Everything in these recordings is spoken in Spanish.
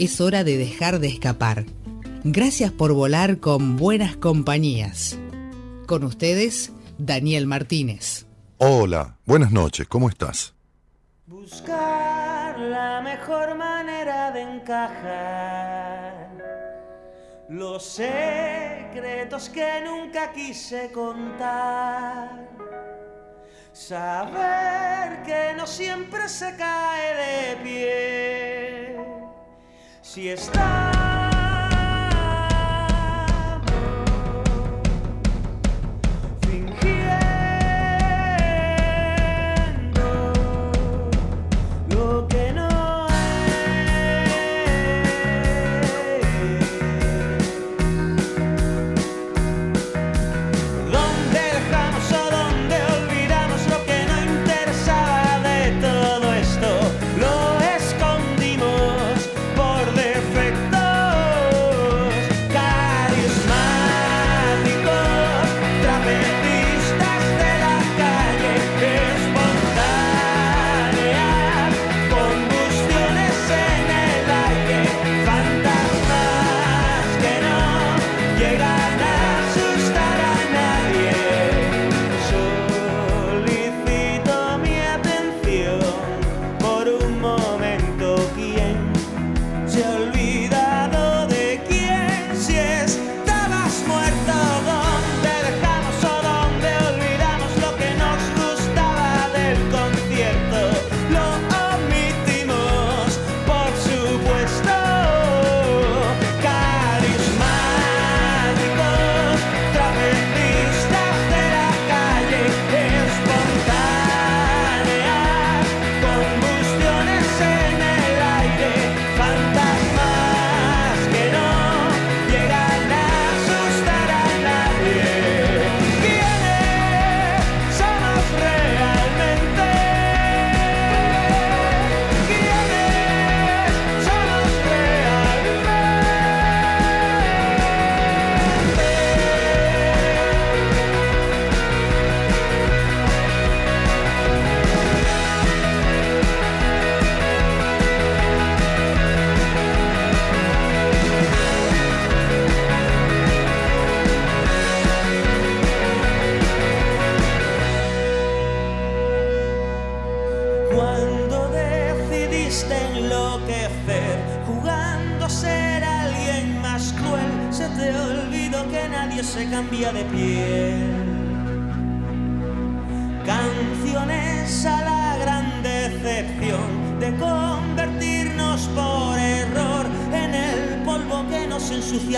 es hora de dejar de escapar. Gracias por volar con buenas compañías. Con ustedes, Daniel Martínez. Hola, buenas noches, ¿cómo estás? Buscar la mejor manera de encajar los secretos que nunca quise contar. Saber que no siempre se cae de pie si está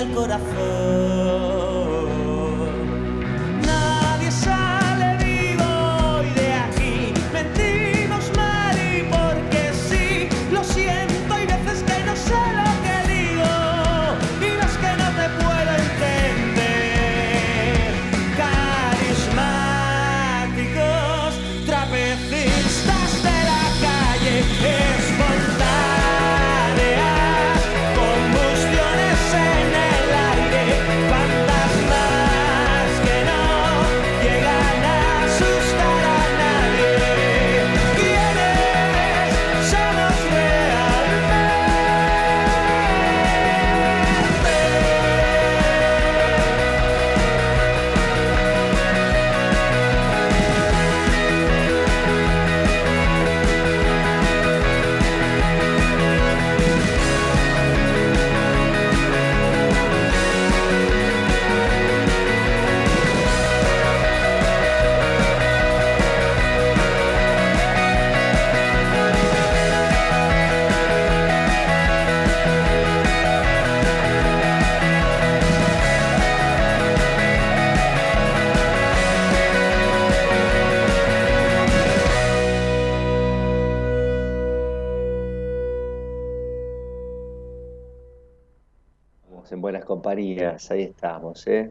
el corazón. Ahí estamos, ¿eh?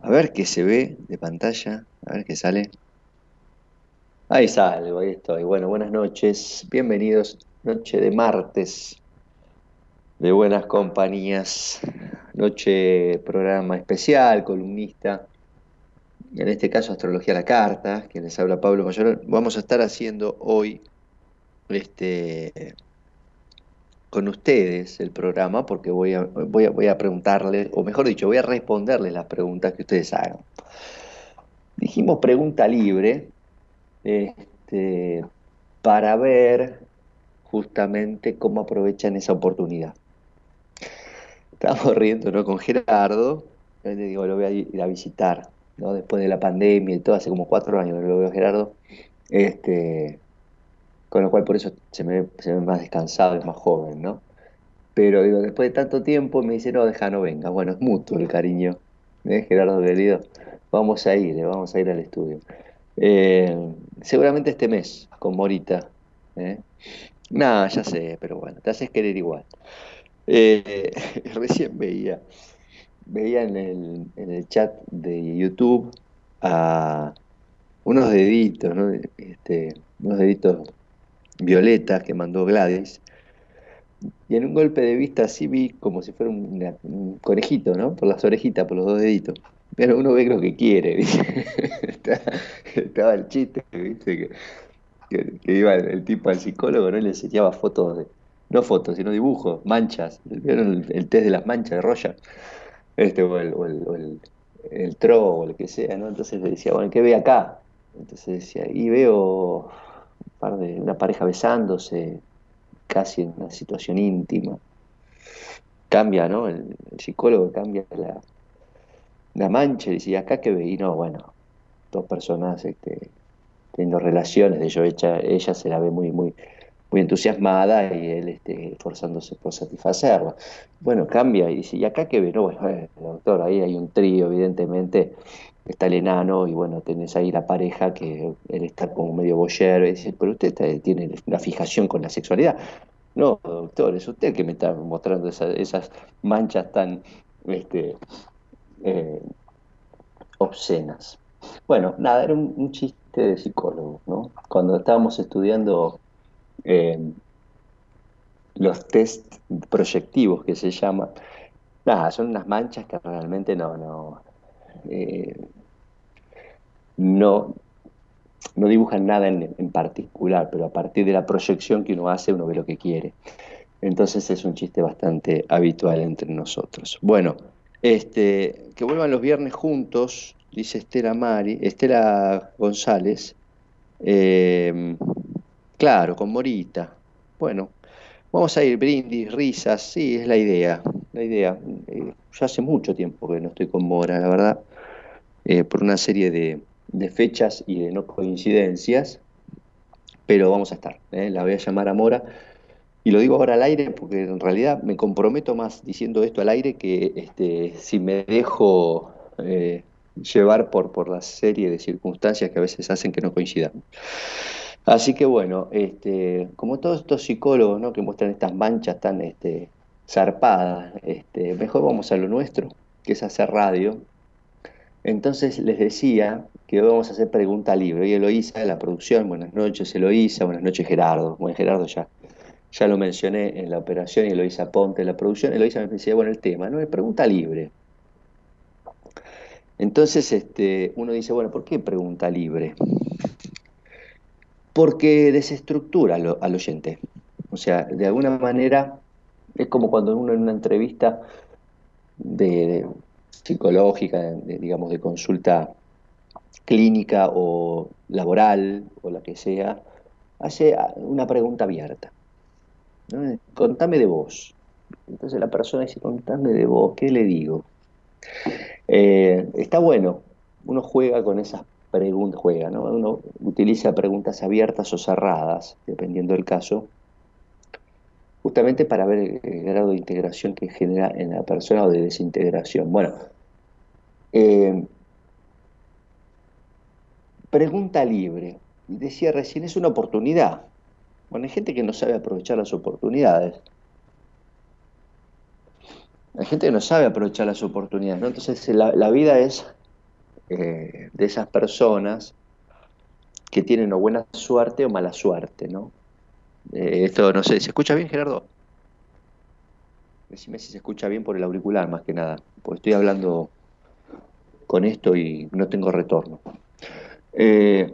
A ver qué se ve de pantalla, a ver qué sale. Ahí salgo, ahí estoy. Bueno, buenas noches, bienvenidos, noche de martes, de buenas compañías, noche programa especial, columnista, en este caso Astrología a la Carta, quien les habla Pablo Mayor. Vamos a estar haciendo hoy este con ustedes el programa porque voy a, voy, a, voy a preguntarles, o mejor dicho, voy a responderles las preguntas que ustedes hagan. Dijimos pregunta libre este, para ver justamente cómo aprovechan esa oportunidad. Estamos riendo ¿no? con Gerardo, le digo, lo voy a ir a visitar, ¿no? después de la pandemia y todo, hace como cuatro años que lo veo Gerardo. Este, con lo cual por eso se me, ve más descansado, es más joven, ¿no? Pero digo, después de tanto tiempo me dice, no, deja, no venga. Bueno, es mutuo el cariño, ¿eh? Gerardo querido. Vamos a ir, ¿eh? vamos a ir al estudio. Eh, seguramente este mes, con Morita. ¿eh? Nada, ya sé, pero bueno, te haces querer igual. Eh, recién veía, veía en el, en el chat de YouTube a unos deditos, ¿no? Este, unos deditos violeta que mandó Gladys. Y en un golpe de vista así vi como si fuera un, conejito, ¿no? Por las orejitas, por los dos deditos. Pero uno ve lo que quiere, Estaba el chiste, ¿viste? Que, iba el, tipo al psicólogo, ¿no? Y le enseñaba fotos de, no fotos, sino dibujos, manchas. ¿Vieron el, test de las manchas de Roya? Este, o el, o el, el, o lo que sea, ¿no? Entonces le decía, bueno, ¿qué ve acá? Entonces decía, y veo de una pareja besándose, casi en una situación íntima. Cambia, ¿no? El, psicólogo cambia la, la mancha y dice, ¿acá que ve? no, bueno, dos personas este, teniendo relaciones, de hecho ella, ella se la ve muy, muy, muy entusiasmada y él este, esforzándose por satisfacerla. Bueno, cambia y dice, ¿y acá qué ve? No, bueno, eh, doctor, ahí hay un trío, evidentemente, está el enano y bueno, tenés ahí la pareja que él está como medio boyero y dice, pero usted tiene una fijación con la sexualidad. No, doctor, es usted que me está mostrando esas manchas tan este, eh, obscenas. Bueno, nada, era un, chiste de psicólogo, ¿no? Cuando estábamos estudiando eh, los test proyectivos que se llaman, nada, son unas manchas que realmente no, no, eh, no, no dibujan nada en, particular, pero a partir de la proyección que uno hace, uno ve lo que quiere. Entonces es un chiste bastante habitual entre nosotros. Bueno, este, que vuelvan los viernes juntos, dice Estela Mari, Estela González. Eh, claro, con Morita. Bueno, vamos a ir brindis, risas, sí, es la idea. La idea. Eh, ya hace mucho tiempo que no estoy con Mora, la verdad. Eh, por una serie de, fechas y de no coincidencias, pero vamos a estar. ¿eh? La voy a llamar a Mora. Y lo digo ahora al aire porque en realidad me comprometo más diciendo esto al aire que este, si me dejo eh, llevar por, por la serie de circunstancias que a veces hacen que no coincidan. Así que bueno, este, como todos estos psicólogos ¿no? que muestran estas manchas tan este, zarpadas, este, mejor vamos a lo nuestro, que es hacer radio, entonces les decía que vamos a hacer pregunta libre. Y Eloísa de la producción, buenas noches Eloísa, buenas noches Gerardo. Bueno, Gerardo ya, ya lo mencioné en la operación y Eloísa Ponte en la producción. Eloísa me decía, bueno, el tema, ¿no? Es pregunta libre. Entonces este, uno dice, bueno, ¿por qué pregunta libre? Porque desestructura al, oyente. O sea, de alguna manera es como cuando uno en una entrevista psicológica, digamos, de consulta clínica o laboral o la que sea, hace una pregunta abierta. Contame de vos. Entonces la persona dice, contame de vos, ¿qué le digo? Eh, está bueno, uno juega con esas preguntas, juega, ¿no? Uno utiliza preguntas abiertas o cerradas, dependiendo del caso, justamente para ver el grado de integración que genera en la persona o de desintegración. Bueno, eh, pregunta libre. Decía recién, es una oportunidad. Bueno, hay gente que no sabe aprovechar las oportunidades. hay gente que no sabe aprovechar las oportunidades, ¿no? Entonces la, vida es eh, de esas personas que tienen o buena suerte o mala suerte, ¿no? Eh, esto, no sé, ¿se escucha bien, Gerardo? Decime si se escucha bien por el auricular, más que nada, porque estoy hablando con esto y no tengo retorno. Eh,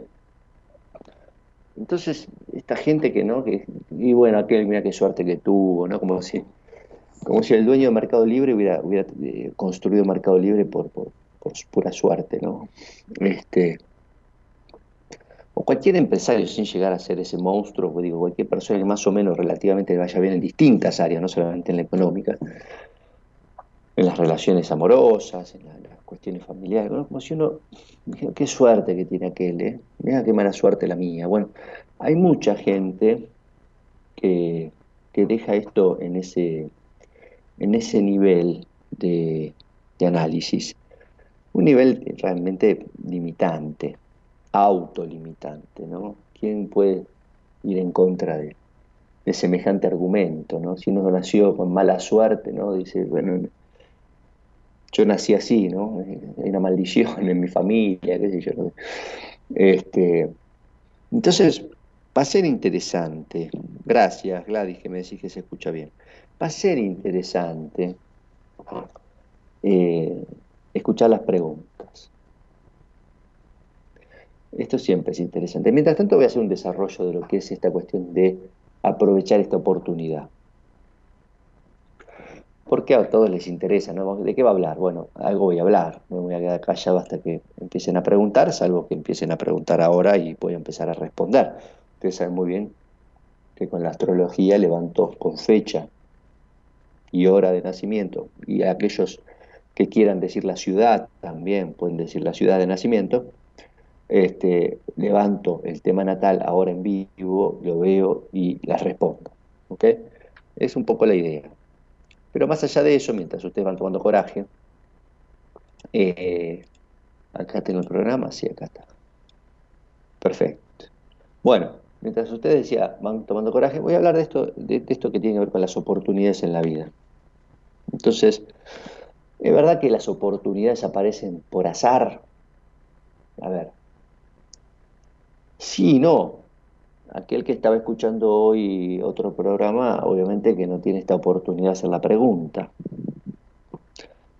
entonces, esta gente que no, que, y bueno, aquel, mira qué suerte que tuvo, ¿no? Como si, como si el dueño de Mercado Libre hubiera, construido Mercado Libre por, por pura suerte, ¿no? Este, o cualquier empresario sin llegar a ser ese monstruo, pues digo, cualquier persona que más o menos relativamente vaya bien en distintas áreas, no solamente en la económica, en las relaciones amorosas, en, las cuestiones familiares, como si uno, qué suerte que tiene aquel, ¿eh? mira qué mala suerte la mía. Bueno, hay mucha gente que, que deja esto en ese, en ese nivel de, de análisis, un nivel realmente limitante, autolimitante, ¿no? ¿Quién puede ir en contra de, semejante argumento, ¿no? Si uno nació con mala suerte, ¿no? Dice, bueno, yo nací así, ¿no? Hay una maldición en mi familia, qué sé yo. Este, entonces, va a ser interesante, gracias Gladys que me decís que se escucha bien, va a ser interesante eh, escuchar las preguntas. Esto siempre es interesante. Mientras tanto voy a hacer un desarrollo de lo que es esta cuestión de aprovechar esta oportunidad. Porque a todos les interesa, ¿no? ¿De qué va a hablar? Bueno, algo voy a hablar, me voy a quedar callado hasta que empiecen a preguntar, salvo que empiecen a preguntar ahora y voy a empezar a responder. Ustedes saben muy bien que con la astrología levanto con fecha y hora de nacimiento, y aquellos que quieran decir la ciudad también pueden decir la ciudad de nacimiento, este, levanto el tema natal ahora en vivo, lo veo y las respondo. ¿ok? Es un poco la idea. Pero más allá de eso, mientras ustedes van tomando coraje, eh, acá tengo el programa, sí, acá está. Perfecto. Bueno, mientras ustedes decía, van tomando coraje, voy a hablar de esto, de esto que tiene que ver con las oportunidades en la vida. Entonces, es verdad que las oportunidades aparecen por azar. A ver, Sí, no. Aquel que estaba escuchando hoy otro programa, obviamente que no tiene esta oportunidad de hacer la pregunta.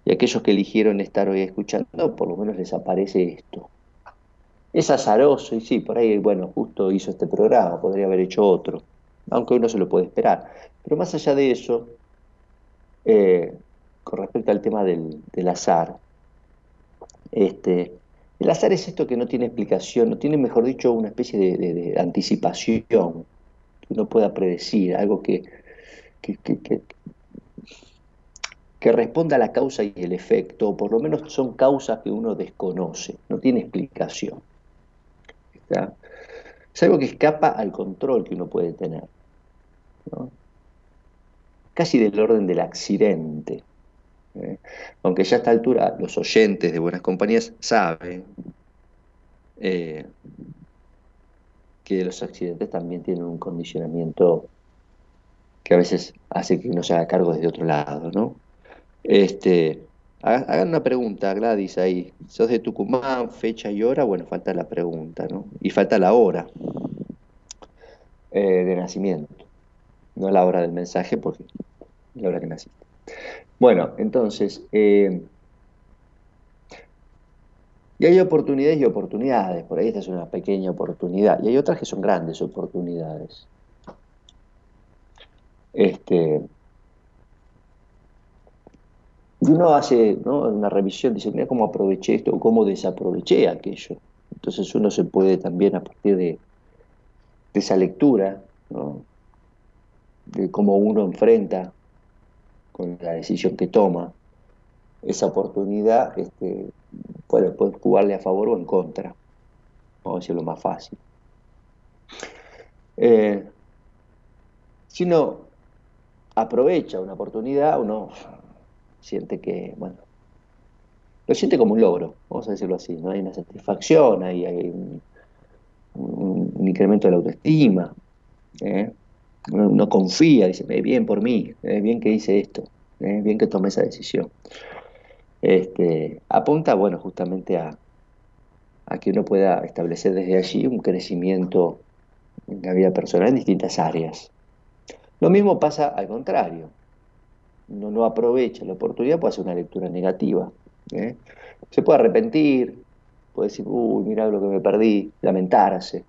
Y aquellos que eligieron estar hoy escuchando, por lo menos les aparece esto. Es azaroso y sí, por ahí, bueno, justo hizo este programa, podría haber hecho otro, aunque uno se lo puede esperar. Pero más allá de eso, eh, con respecto al tema del, azar, este, el azar es esto que no tiene explicación, no tiene, mejor dicho, una especie de, anticipación que uno pueda predecir, algo que, que, responda a la causa y el efecto, o por lo menos son causas que uno desconoce, no tiene explicación. Es algo que escapa al control que uno puede tener. Casi del orden del accidente. ¿Eh? Aunque ya a esta altura los oyentes de Buenas Compañías saben eh, que los accidentes también tienen un condicionamiento que a veces hace que uno se haga cargo desde otro lado, ¿no? Este, hagan una pregunta, Gladys, ahí. ¿Sos de Tucumán, fecha y hora? Bueno, falta la pregunta, ¿no? Y falta la hora eh, de nacimiento. No la hora del mensaje, porque la hora que naciste. Bueno, entonces, eh, y hay oportunidades y oportunidades, por ahí esta es una pequeña oportunidad, y hay otras que son grandes oportunidades. Este, y uno hace una revisión, dice, mira cómo aproveché esto o cómo desaproveché aquello. Entonces uno se puede también a partir de, de esa lectura, de cómo uno enfrenta con la decisión que toma, esa oportunidad este, puede, jugarle a favor o en contra. Vamos a decirlo más fácil. Eh, si uno aprovecha una oportunidad, uno siente que, bueno, lo siente como un logro, vamos a decirlo así, ¿no? Hay una satisfacción, hay, un, incremento de la autoestima. ¿eh? No confía, dice, bien por mí, es bien que hice esto. ¿eh? bien que tome esa decisión. Este, apunta, bueno, justamente a, que uno pueda establecer desde allí un crecimiento en la vida personal en distintas áreas. Lo mismo pasa al contrario. Uno no aprovecha la oportunidad, puede hacer una lectura negativa. ¿eh? Se puede arrepentir, puede decir, uy, mira lo que me perdí, lamentarse,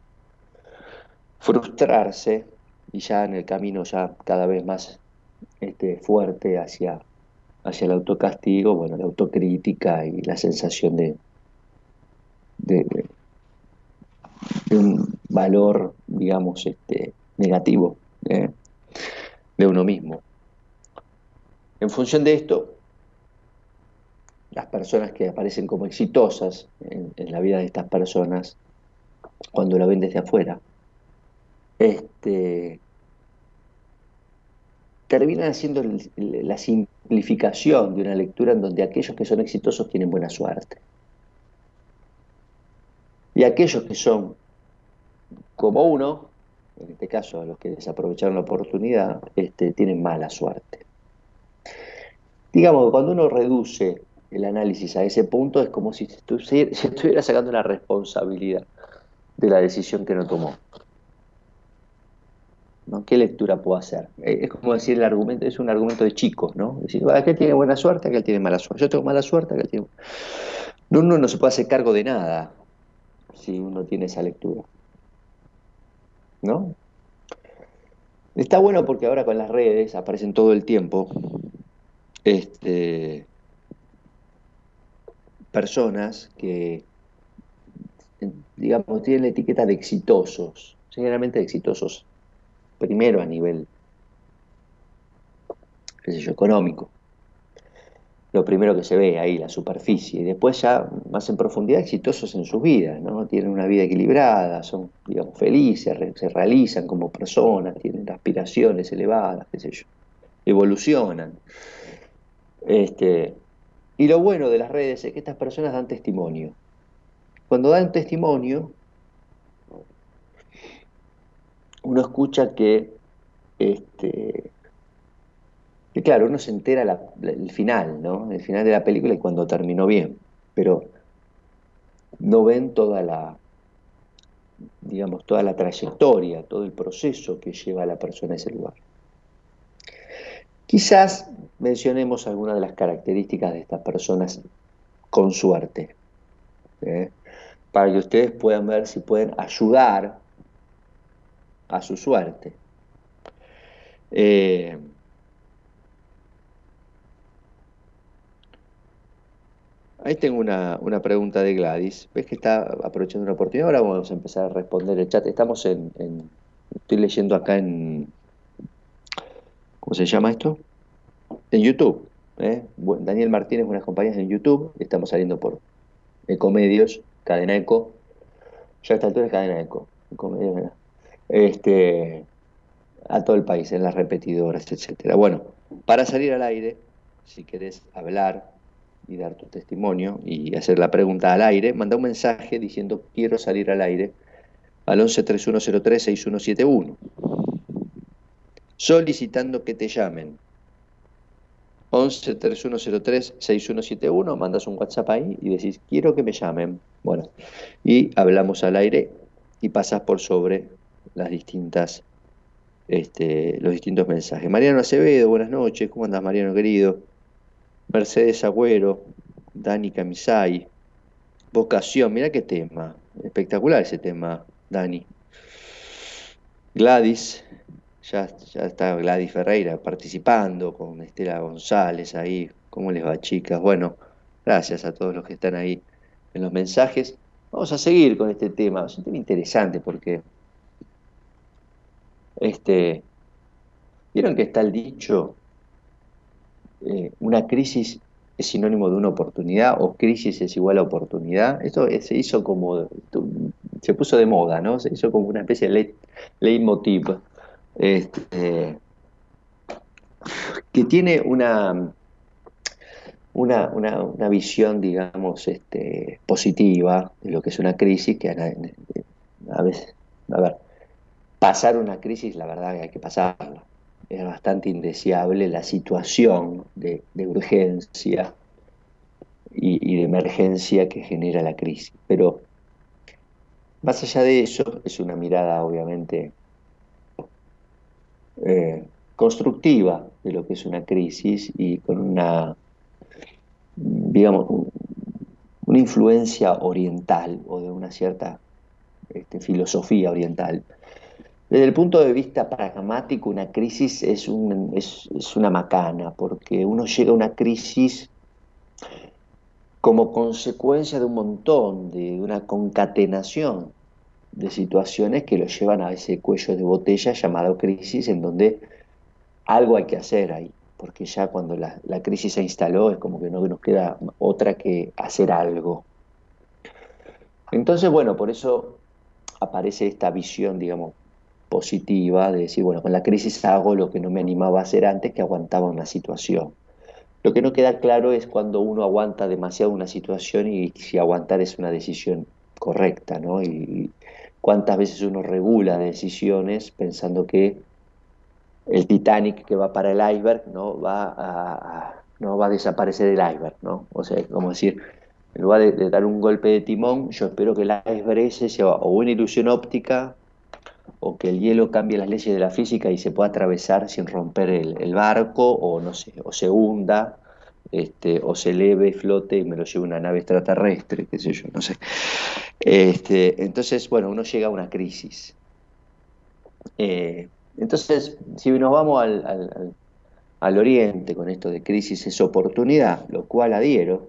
frustrarse y ya en el camino ya cada vez más este, fuerte hacia, hacia el autocastigo, bueno, la autocrítica y la sensación de, de, un valor, digamos, este, negativo ¿eh? de uno mismo. En función de esto, las personas que aparecen como exitosas en, la vida de estas personas, cuando la ven desde afuera, este, terminan haciendo la simplificación de una lectura en donde aquellos que son exitosos tienen buena suerte. Y aquellos que son como uno, en este caso los que desaprovecharon la oportunidad, este, tienen mala suerte. Digamos que cuando uno reduce el análisis a ese punto es como si estuviera sacando la responsabilidad de la decisión que no tomó. ¿No? ¿Qué lectura puedo hacer? Eh, es como decir el argumento, es un argumento de chicos, ¿no? decir, aquel tiene buena suerte, aquel tiene mala suerte. Yo tengo mala suerte, aquel tiene. Uno no se puede hacer cargo de nada si uno tiene esa lectura. ¿No? Está bueno porque ahora con las redes aparecen todo el tiempo este, personas que, digamos, tienen la etiqueta de exitosos, generalmente exitosos, primero a nivel, qué sé yo, económico. Lo primero que se ve ahí, la superficie, y después ya más en profundidad exitosos en sus vidas, ¿no? Tienen una vida equilibrada, son, digamos, felices, se realizan como personas, tienen aspiraciones elevadas, qué sé yo, evolucionan. Este, y lo bueno de las redes es que estas personas dan testimonio. Cuando dan testimonio, uno escucha que, este, claro, uno se entera el final, ¿no? El final de la película y cuando terminó bien, pero no ven toda la, digamos, toda la trayectoria, todo el proceso que lleva a la persona a ese lugar. Quizás mencionemos algunas de las características de estas personas con suerte, ¿eh? para que ustedes puedan ver si pueden ayudar a su suerte. Eh, ahí tengo una, una, pregunta de Gladys. ¿Ves que está aprovechando una oportunidad? Ahora vamos a empezar a responder el chat. Estamos en estoy leyendo acá en, ¿Cómo se llama esto? En YouTube. ¿eh? Daniel Martínez, buenas compañías en YouTube. Estamos saliendo por Ecomedios, Cadena Eco. Ya a esta altura es Cadena Eco. Ecomedios, este, a todo el país, en las repetidoras, etcétera. Bueno, para salir al aire, si querés hablar y dar tu testimonio y hacer la pregunta al aire, manda un mensaje diciendo quiero salir al aire al 11 3103 6171 solicitando que te llamen. 11 3103 6171, mandas un WhatsApp ahí y decís, quiero que me llamen. Bueno, y hablamos al aire y pasas por sobre las distintas, este, los distintos mensajes. Mariano Acevedo, buenas noches, ¿cómo andas Mariano querido? Mercedes Agüero, Dani Camisay, vocación, mira qué tema, espectacular ese tema, Dani. Gladys, ya, ya está Gladys Ferreira participando con Estela González ahí. ¿Cómo les va, chicas? Bueno, gracias a todos los que están ahí en los mensajes. Vamos a seguir con este tema. Es un tema interesante porque este, vieron que está el dicho, eh, una crisis es sinónimo de una oportunidad o crisis es igual a oportunidad. Esto se hizo como, se puso de moda, ¿no? Se hizo como una especie de leitmotiv este, que tiene una, una, una, visión, digamos, este, positiva de lo que es una crisis, que a, veces, a ver, pasar una crisis, la verdad hay que pasarla. es bastante indeseable la situación de, urgencia y, de emergencia que genera la crisis. Pero más allá de eso, es una mirada obviamente eh, constructiva de lo que es una crisis y con una, digamos, una influencia oriental o de una cierta este, filosofía oriental. Desde el punto de vista pragmático, una crisis es, una macana, porque uno llega a una crisis como consecuencia de un montón, de una concatenación de situaciones que lo llevan a ese cuello de botella llamado crisis, en donde algo hay que hacer ahí, porque ya cuando la, la crisis se instaló es como que no nos queda otra que hacer algo. Entonces, bueno, por eso aparece esta visión, digamos, positiva de decir, bueno, con la crisis hago lo que no me animaba a hacer antes, que aguantaba una situación. Lo que no queda claro es cuando uno aguanta demasiado una situación y si aguantar es una decisión correcta, ¿no? Y cuántas veces uno regula decisiones pensando que el Titanic que va para el iceberg no va a, no va a desaparecer el iceberg, ¿no? O sea, como decir, en lugar de, dar un golpe de timón, yo espero que el iceberg ese sea o una ilusión óptica o que el hielo cambie las leyes de la física y se pueda atravesar sin romper el, barco, o no sé, o se hunda, este, o se eleve, flote y me lo lleve una nave extraterrestre, qué sé yo, no sé. Este, entonces, bueno, uno llega a una crisis. Eh, entonces, si nos vamos al, al, oriente con esto de crisis es oportunidad, lo cual adhiero,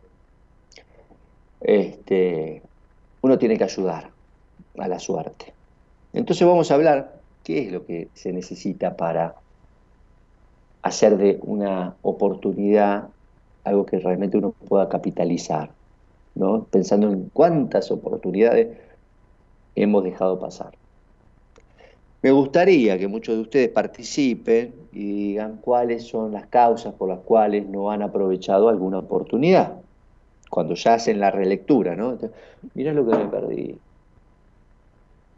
este, uno tiene que ayudar a la suerte. Entonces vamos a hablar qué es lo que se necesita para hacer de una oportunidad algo que realmente uno pueda capitalizar, ¿no? pensando en cuántas oportunidades hemos dejado pasar. Me gustaría que muchos de ustedes participen y digan cuáles son las causas por las cuales no han aprovechado alguna oportunidad. Cuando ya hacen la relectura, ¿no? Mira lo que me perdí,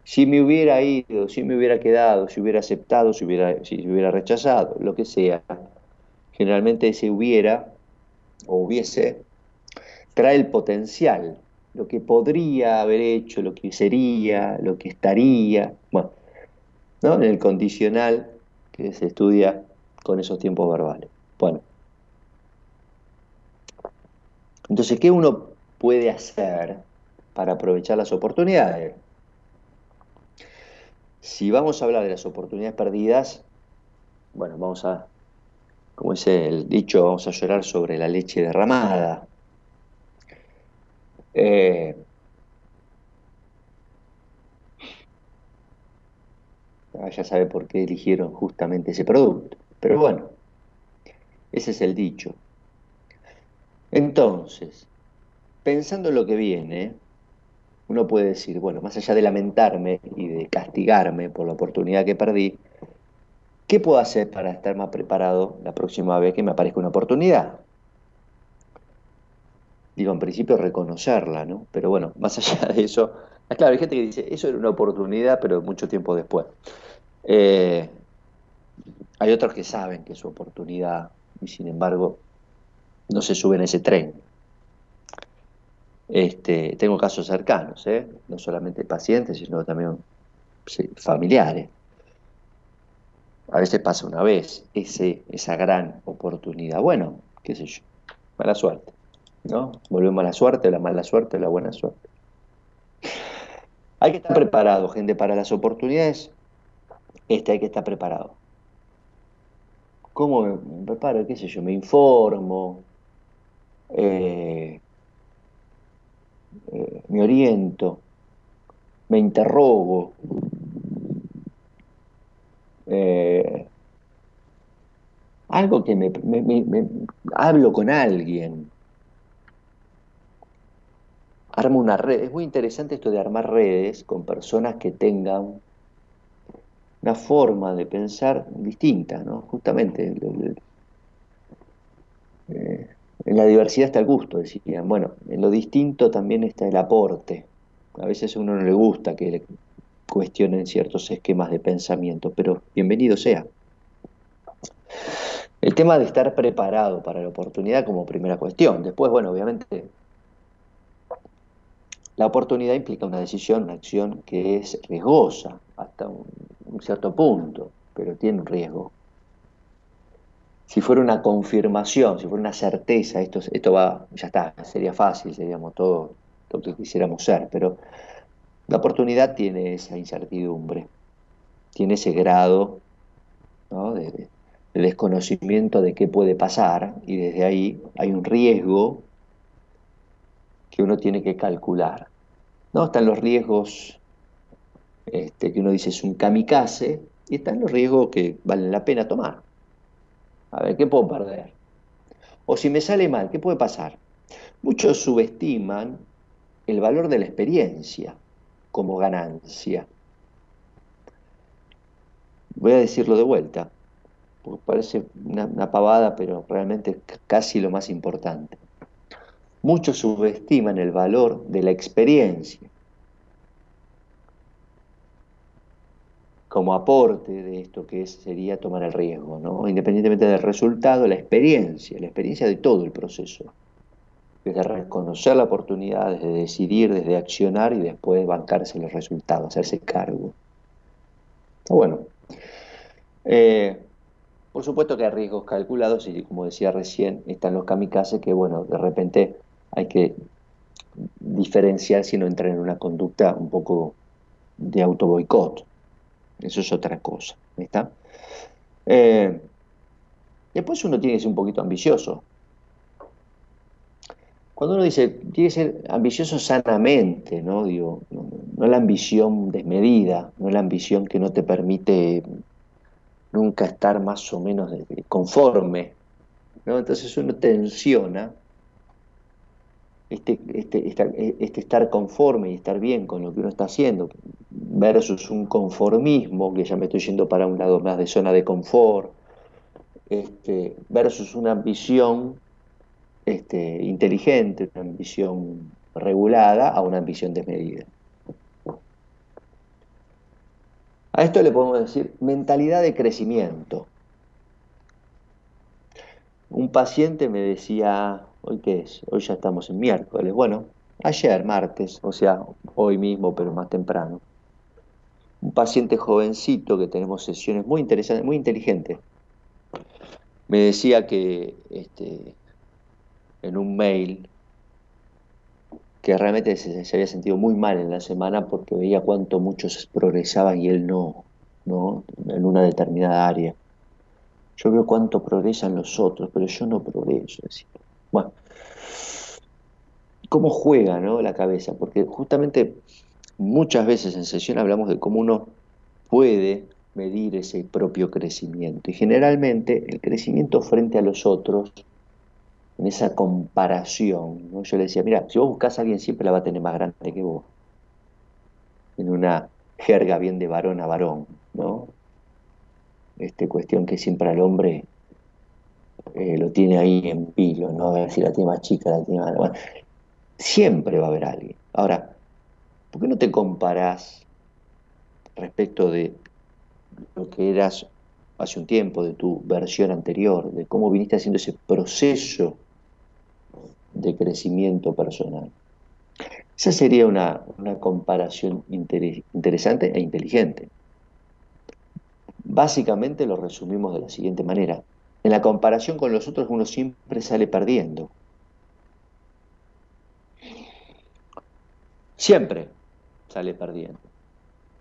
si me hubiera ido, si me hubiera quedado, si hubiera aceptado, si hubiera, rechazado, lo que sea, generalmente ese hubiera o hubiese trae el potencial, lo que podría haber hecho, lo que sería, lo que estaría, bueno, ¿no? en el condicional que se estudia con esos tiempos verbales. Bueno, entonces, ¿qué uno puede hacer para aprovechar las oportunidades? Si vamos a hablar de las oportunidades perdidas, bueno, vamos a, como dice el dicho, vamos a llorar sobre la leche derramada. Eh, ah, ya sabe por qué eligieron justamente ese producto. Pero bueno, ese es el dicho. Entonces, pensando en lo que viene, uno puede decir, bueno, más allá de lamentarme y castigarme por la oportunidad que perdí, ¿qué puedo hacer para estar más preparado la próxima vez que me aparezca una oportunidad? Digo, en principio reconocerla, ¿no? Pero bueno, más allá de eso, ah, claro, hay gente que dice, eso era una oportunidad, pero mucho tiempo después. Eh, hay otros que saben que es su oportunidad y sin embargo no se suben a ese tren. Este, tengo casos cercanos, ¿eh? no solamente pacientes, sino también familiares. A veces pasa una vez ese, esa gran oportunidad. Bueno, qué sé yo, mala suerte. ¿no? Volvemos a la suerte, la mala suerte, la buena suerte. Hay que estar preparado, gente, para las oportunidades. Este hay que estar preparado. ¿Cómo me preparo? ¿Qué sé yo? Me informo. Eh, eh, me oriento, me interrogo, eh, algo que me, hablo con alguien, armo una red. Es muy interesante esto de armar redes con personas que tengan una forma de pensar distinta, ¿no? Justamente. Eh, en la diversidad está el gusto, decían. Bueno, en lo distinto también está el aporte. A veces a uno no le gusta que le cuestionen ciertos esquemas de pensamiento, pero bienvenido sea. El tema de estar preparado para la oportunidad como primera cuestión. Después, bueno, obviamente, la oportunidad implica una decisión, una acción que es riesgosa hasta un, cierto punto, pero tiene un riesgo. Si fuera una confirmación, si fuera una certeza, esto, esto va, ya está, sería fácil, seríamos todo que quisiéramos ser, pero la oportunidad tiene esa incertidumbre, tiene ese grado de, de desconocimiento de qué puede pasar y desde ahí hay un riesgo que uno tiene que calcular. ¿no? Están los riesgos este, que uno dice es un kamikaze y están los riesgos que valen la pena tomar. A ver, ¿qué puedo perder? O si me sale mal, ¿qué puede pasar? Muchos subestiman el valor de la experiencia como ganancia. Voy a decirlo de vuelta porque parece una, pavada, pero realmente es casi lo más importante. Muchos subestiman el valor de la experiencia como aporte de esto que sería tomar el riesgo, ¿no? independientemente del resultado, la experiencia, la experiencia de todo el proceso, desde reconocer la oportunidad, desde decidir, desde accionar y después bancarse los resultados, hacerse cargo. bueno. Eh, por supuesto que hay riesgos calculados y como decía recién, están los kamikazes que, bueno, de repente hay que diferenciar si no entran en una conducta un poco de auto boicot. Eso es otra cosa. ¿Está? Eh, después uno tiene que ser un poquito ambicioso. Cuando uno dice, tiene que ser ambicioso sanamente, ¿no? Digo, no la ambición desmedida, no la ambición que no te permite nunca estar más o menos conforme. ¿no? Entonces uno tensiona este, este, este, estar conforme y estar bien con lo que uno está haciendo versus un conformismo, que ya me estoy yendo para un lado más de zona de confort, este, versus una ambición este, inteligente, una ambición regulada a una ambición desmedida. A esto le podemos decir mentalidad de crecimiento. Un paciente me decía, ¿hoy qué es? Hoy ya estamos en miércoles. Bueno, ayer, martes, o sea, hoy mismo, pero más temprano. Un paciente jovencito que tenemos sesiones muy interesantes, muy inteligente. Me decía que este, en un mail que realmente se, había sentido muy mal en la semana porque veía cuánto muchos progresaban y él no, ¿no? en una determinada área. Yo veo cuánto progresan los otros, pero yo no progreso. Bueno, ¿cómo juega ¿no? la cabeza? Porque justamente muchas veces en sesión hablamos de cómo uno puede medir ese propio crecimiento. Y generalmente el crecimiento frente a los otros en esa comparación. ¿no? Yo le decía, mira, si vos buscas a alguien siempre la va a tener más grande que vos. En una jerga bien de varón a varón, ¿no? Este, cuestión que siempre al hombre eh, lo tiene ahí en pilo, ¿no? A ver si la tiene más chica, la tiene más... siempre va a haber alguien. Ahora, ¿por qué no te comparás respecto de lo que eras hace un tiempo, de tu versión anterior, de cómo viniste haciendo ese proceso de crecimiento personal. Esa sería una, comparación interesante e inteligente. Básicamente lo resumimos de la siguiente manera. En la comparación con los otros uno siempre sale perdiendo. Siempre sale perdiendo.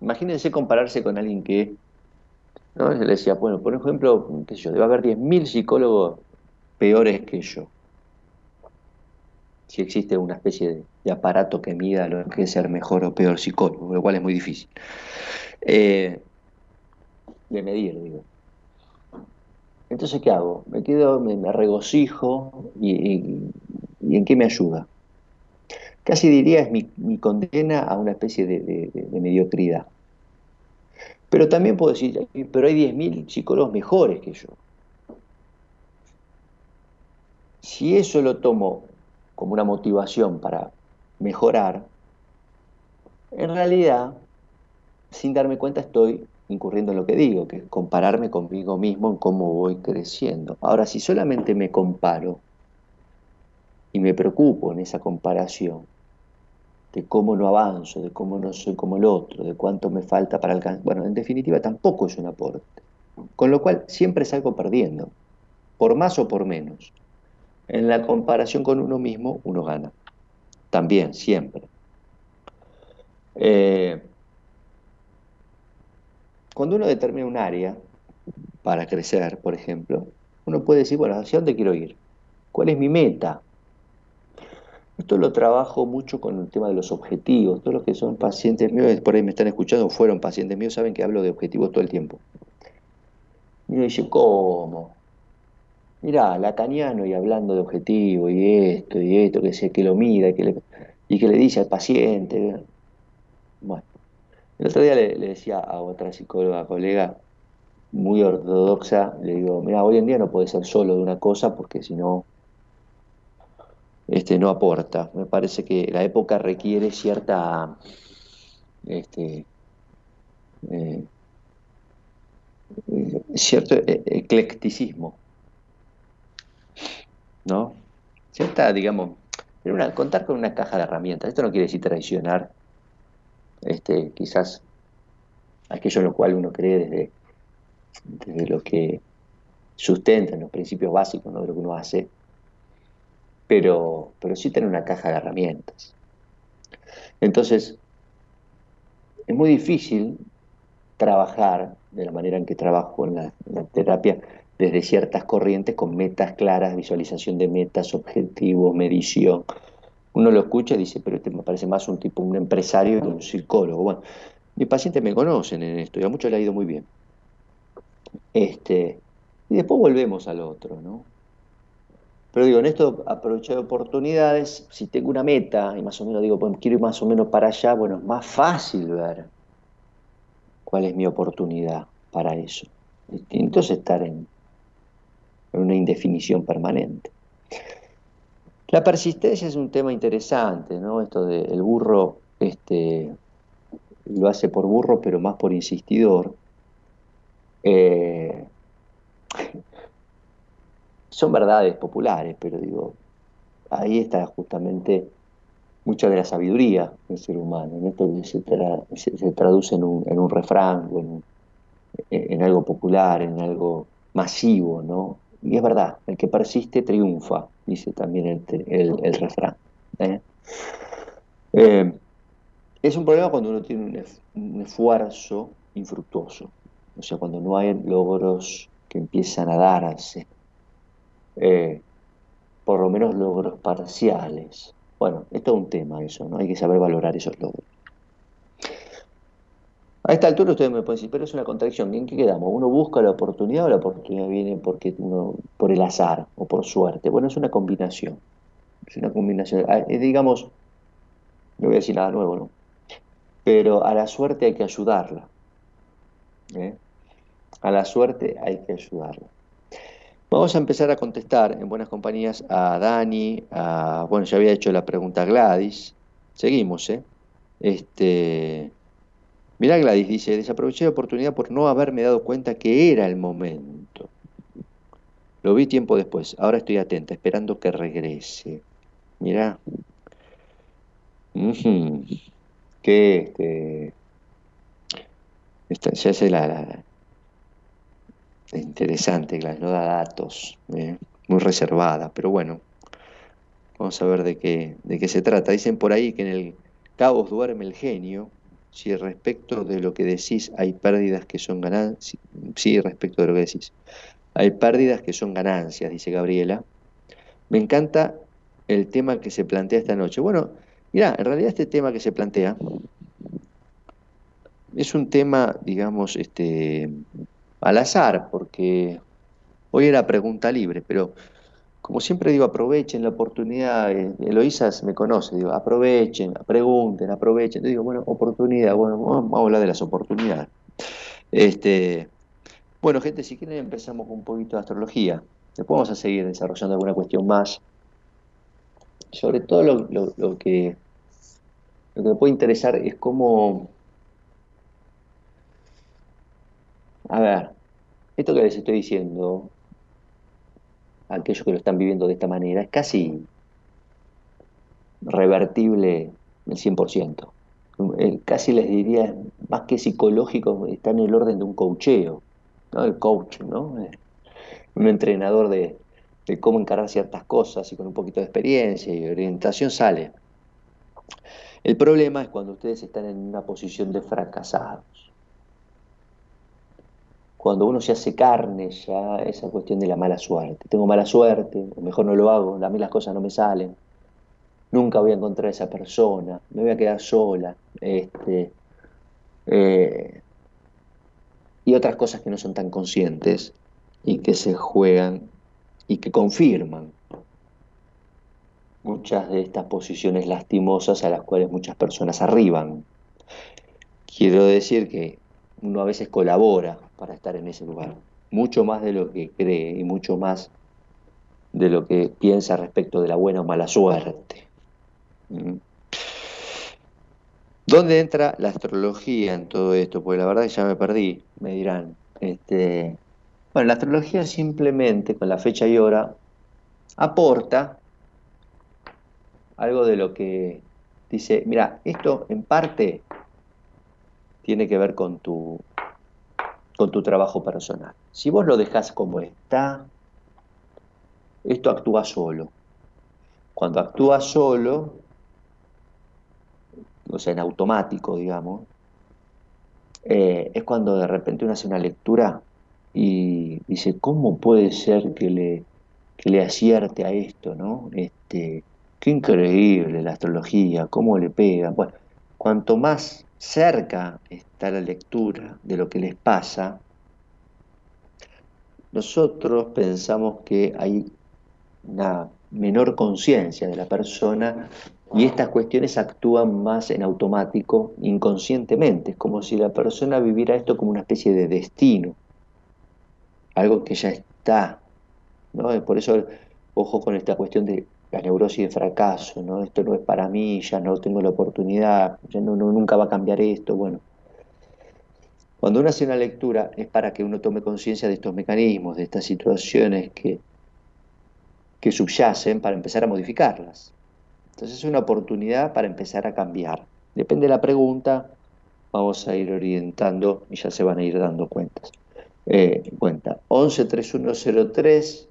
Imagínense compararse con alguien que, ¿no? le decía, bueno, por ejemplo, qué sé yo, debe haber 10.000 psicólogos peores que yo si existe una especie de, aparato que mida lo que es ser mejor o peor psicólogo, lo cual es muy difícil. Eh, de medir, digo. Entonces, ¿qué hago? Me quedo, me, regocijo y, en qué me ayuda. Casi diría es mi, condena a una especie de, mediocridad. Pero también puedo decir, pero hay 10.000 psicólogos mejores que yo. Si eso lo tomo como una motivación para mejorar, en realidad, sin darme cuenta, estoy incurriendo en lo que digo, que es compararme conmigo mismo en cómo voy creciendo. Ahora, si solamente me comparo y me preocupo en esa comparación, de cómo no avanzo, de cómo no soy como el otro, de cuánto me falta para alcanzar, bueno, en definitiva tampoco es un aporte. Con lo cual siempre salgo perdiendo, por más o por menos. En la comparación con uno mismo, uno gana. También, siempre. Eh, cuando uno determina un área para crecer, por ejemplo, uno puede decir, bueno, ¿hacia dónde quiero ir? ¿Cuál es mi meta? Esto lo trabajo mucho con el tema de los objetivos. Todos los que son pacientes míos, por ahí me están escuchando, fueron pacientes míos, saben que hablo de objetivos todo el tiempo. Y uno dice, ¿cómo? Mirá, lacaniano y hablando de objetivos y esto y esto, que sé, que lo mida y que le, dice al paciente. Bueno, el otro día le, decía a otra psicóloga, colega, muy ortodoxa, le digo, mira, hoy en día no puede ser solo de una cosa porque si no, este, no aporta. Me parece que la época requiere cierta, este, eh, cierto e, eclecticismo, ¿no? Cierta, digamos, contar con una caja de herramientas. Esto no quiere decir traicionar este, quizás aquello en lo cual uno cree desde, desde lo que sustenta en los principios básicos de lo que uno hace, pero, pero sí tener una caja de herramientas. Entonces, es muy difícil trabajar de la manera en que trabajo en la terapia desde ciertas corrientes con metas claras, visualización de metas, objetivos, medición, uno lo escucha y dice, pero este me parece más un tipo, un empresario que un psicólogo. Bueno, mis pacientes me conocen en esto y a muchos le ha ido muy bien. Este, y después volvemos al otro, ¿no? Pero digo, en esto aprovechar oportunidades, si tengo una meta y más o menos digo, quiero ir más o menos para allá, bueno, es más fácil ver cuál es mi oportunidad para eso. Distinto es estar en, en una indefinición permanente. La persistencia es un tema interesante, ¿no? Esto del burro este, lo hace por burro, pero más por insistidor. Eh, son verdades populares, pero digo, ahí está justamente mucha de la sabiduría del ser humano. En esto se, se, traduce en un, refrán, en, algo popular, en algo masivo, ¿no? Y es verdad, el que persiste triunfa, dice también el, refrán. ¿eh? Eh, es un problema cuando uno tiene un, esfuerzo infructuoso, o sea, cuando no hay logros que empiezan a darse, eh, por lo menos logros parciales. Bueno, esto es un tema eso, ¿no? Hay que saber valorar esos logros. A esta altura ustedes me pueden decir, pero es una contradicción. ¿En qué quedamos? ¿Uno busca la oportunidad o la oportunidad viene porque uno, por el azar o por suerte? Bueno, es una combinación. Es una combinación. Ah, eh, digamos, no voy a decir nada nuevo, ¿no? Pero a la suerte hay que ayudarla. ¿eh? A la suerte hay que ayudarla. Vamos a empezar a contestar en buenas compañías a Dani, bueno, ya había hecho la pregunta a Gladys. Seguimos, ¿eh? Este, Mirá Gladys dice, desaproveché la oportunidad por no haberme dado cuenta que era el momento. Lo vi tiempo después, ahora estoy atenta, esperando que regrese. Mirá. Que este, se hace la, interesante, Gladys, no da datos, ¿eh? muy reservada, pero bueno, vamos a ver de qué, de qué se trata. Dicen por ahí que en el caos duerme el genio, si respecto de lo que decís hay pérdidas que son ganancias, sí, respecto de lo que decís, hay pérdidas que son ganancias, dice Gabriela. Me encanta el tema que se plantea esta noche. Bueno, mira, en realidad este tema que se plantea es un tema, digamos, este, al azar, porque hoy era pregunta libre, pero como siempre digo, aprovechen la oportunidad. Eh, Eloísa me conoce, digo, aprovechen, pregunten, aprovechen. digo, bueno, oportunidad, bueno, vamos a hablar de las oportunidades. Este, bueno, gente, si quieren empezamos con un poquito de astrología. Después vamos a seguir desarrollando alguna cuestión más. Sobre todo lo, que, lo que me puede interesar es cómo, a ver, esto que les estoy diciendo, aquellos que lo están viviendo de esta manera, es casi revertible el 100%. Eh, casi les diría, más que psicológico, está en el orden de un coacheo, el coach, ¿no? Eh, un entrenador de, de cómo encarar ciertas cosas y con un poquito de experiencia y orientación sale. El problema es cuando ustedes están en una posición de fracasados. Cuando uno se hace carne ya esa cuestión de la mala suerte. Tengo mala suerte, o mejor no lo hago, a mí las cosas no me salen. Nunca voy a encontrar a esa persona, me voy a quedar sola. Este, eh, y otras cosas que no son tan conscientes y que se juegan y que confirman muchas de estas posiciones lastimosas a las cuales muchas personas arriban. Quiero decir que uno a veces colabora para estar en ese lugar, mucho más de lo que cree y mucho más de lo que piensa respecto de la buena o mala suerte. ¿Mm? ¿Dónde entra la astrología en todo esto? Pues la verdad que ya me perdí, me dirán. Este, bueno, la astrología simplemente con la fecha y hora aporta algo de lo que dice, mira, esto en parte tiene que ver con tu, con tu trabajo personal. Si vos lo dejás como está, esto actúa solo. Cuando actúa solo, o sea, en automático, digamos, eh, es cuando de repente uno hace una lectura y dice, ¿cómo puede ser que le, le acierte a esto, no? Este, qué increíble la astrología, cómo le pega. Bueno, cuanto más cerca la lectura de lo que les pasa, nosotros pensamos que hay una menor conciencia de la persona y estas cuestiones actúan más en automático, inconscientemente. Es como si la persona viviera esto como una especie de destino algo que ya está. ¿no? Por eso, ojo con esta cuestión de la neurosis de fracaso, ¿no? Esto no es para mí, ya no tengo la oportunidad, no, nunca va a cambiar esto, bueno. Cuando uno hace una lectura es para que uno tome conciencia de estos mecanismos, de estas situaciones que, que subyacen para empezar a modificarlas. Entonces es una oportunidad para empezar a cambiar. Depende de la pregunta, vamos a ir orientando y ya se van a ir dando cuentas eh, cuenta 11 3103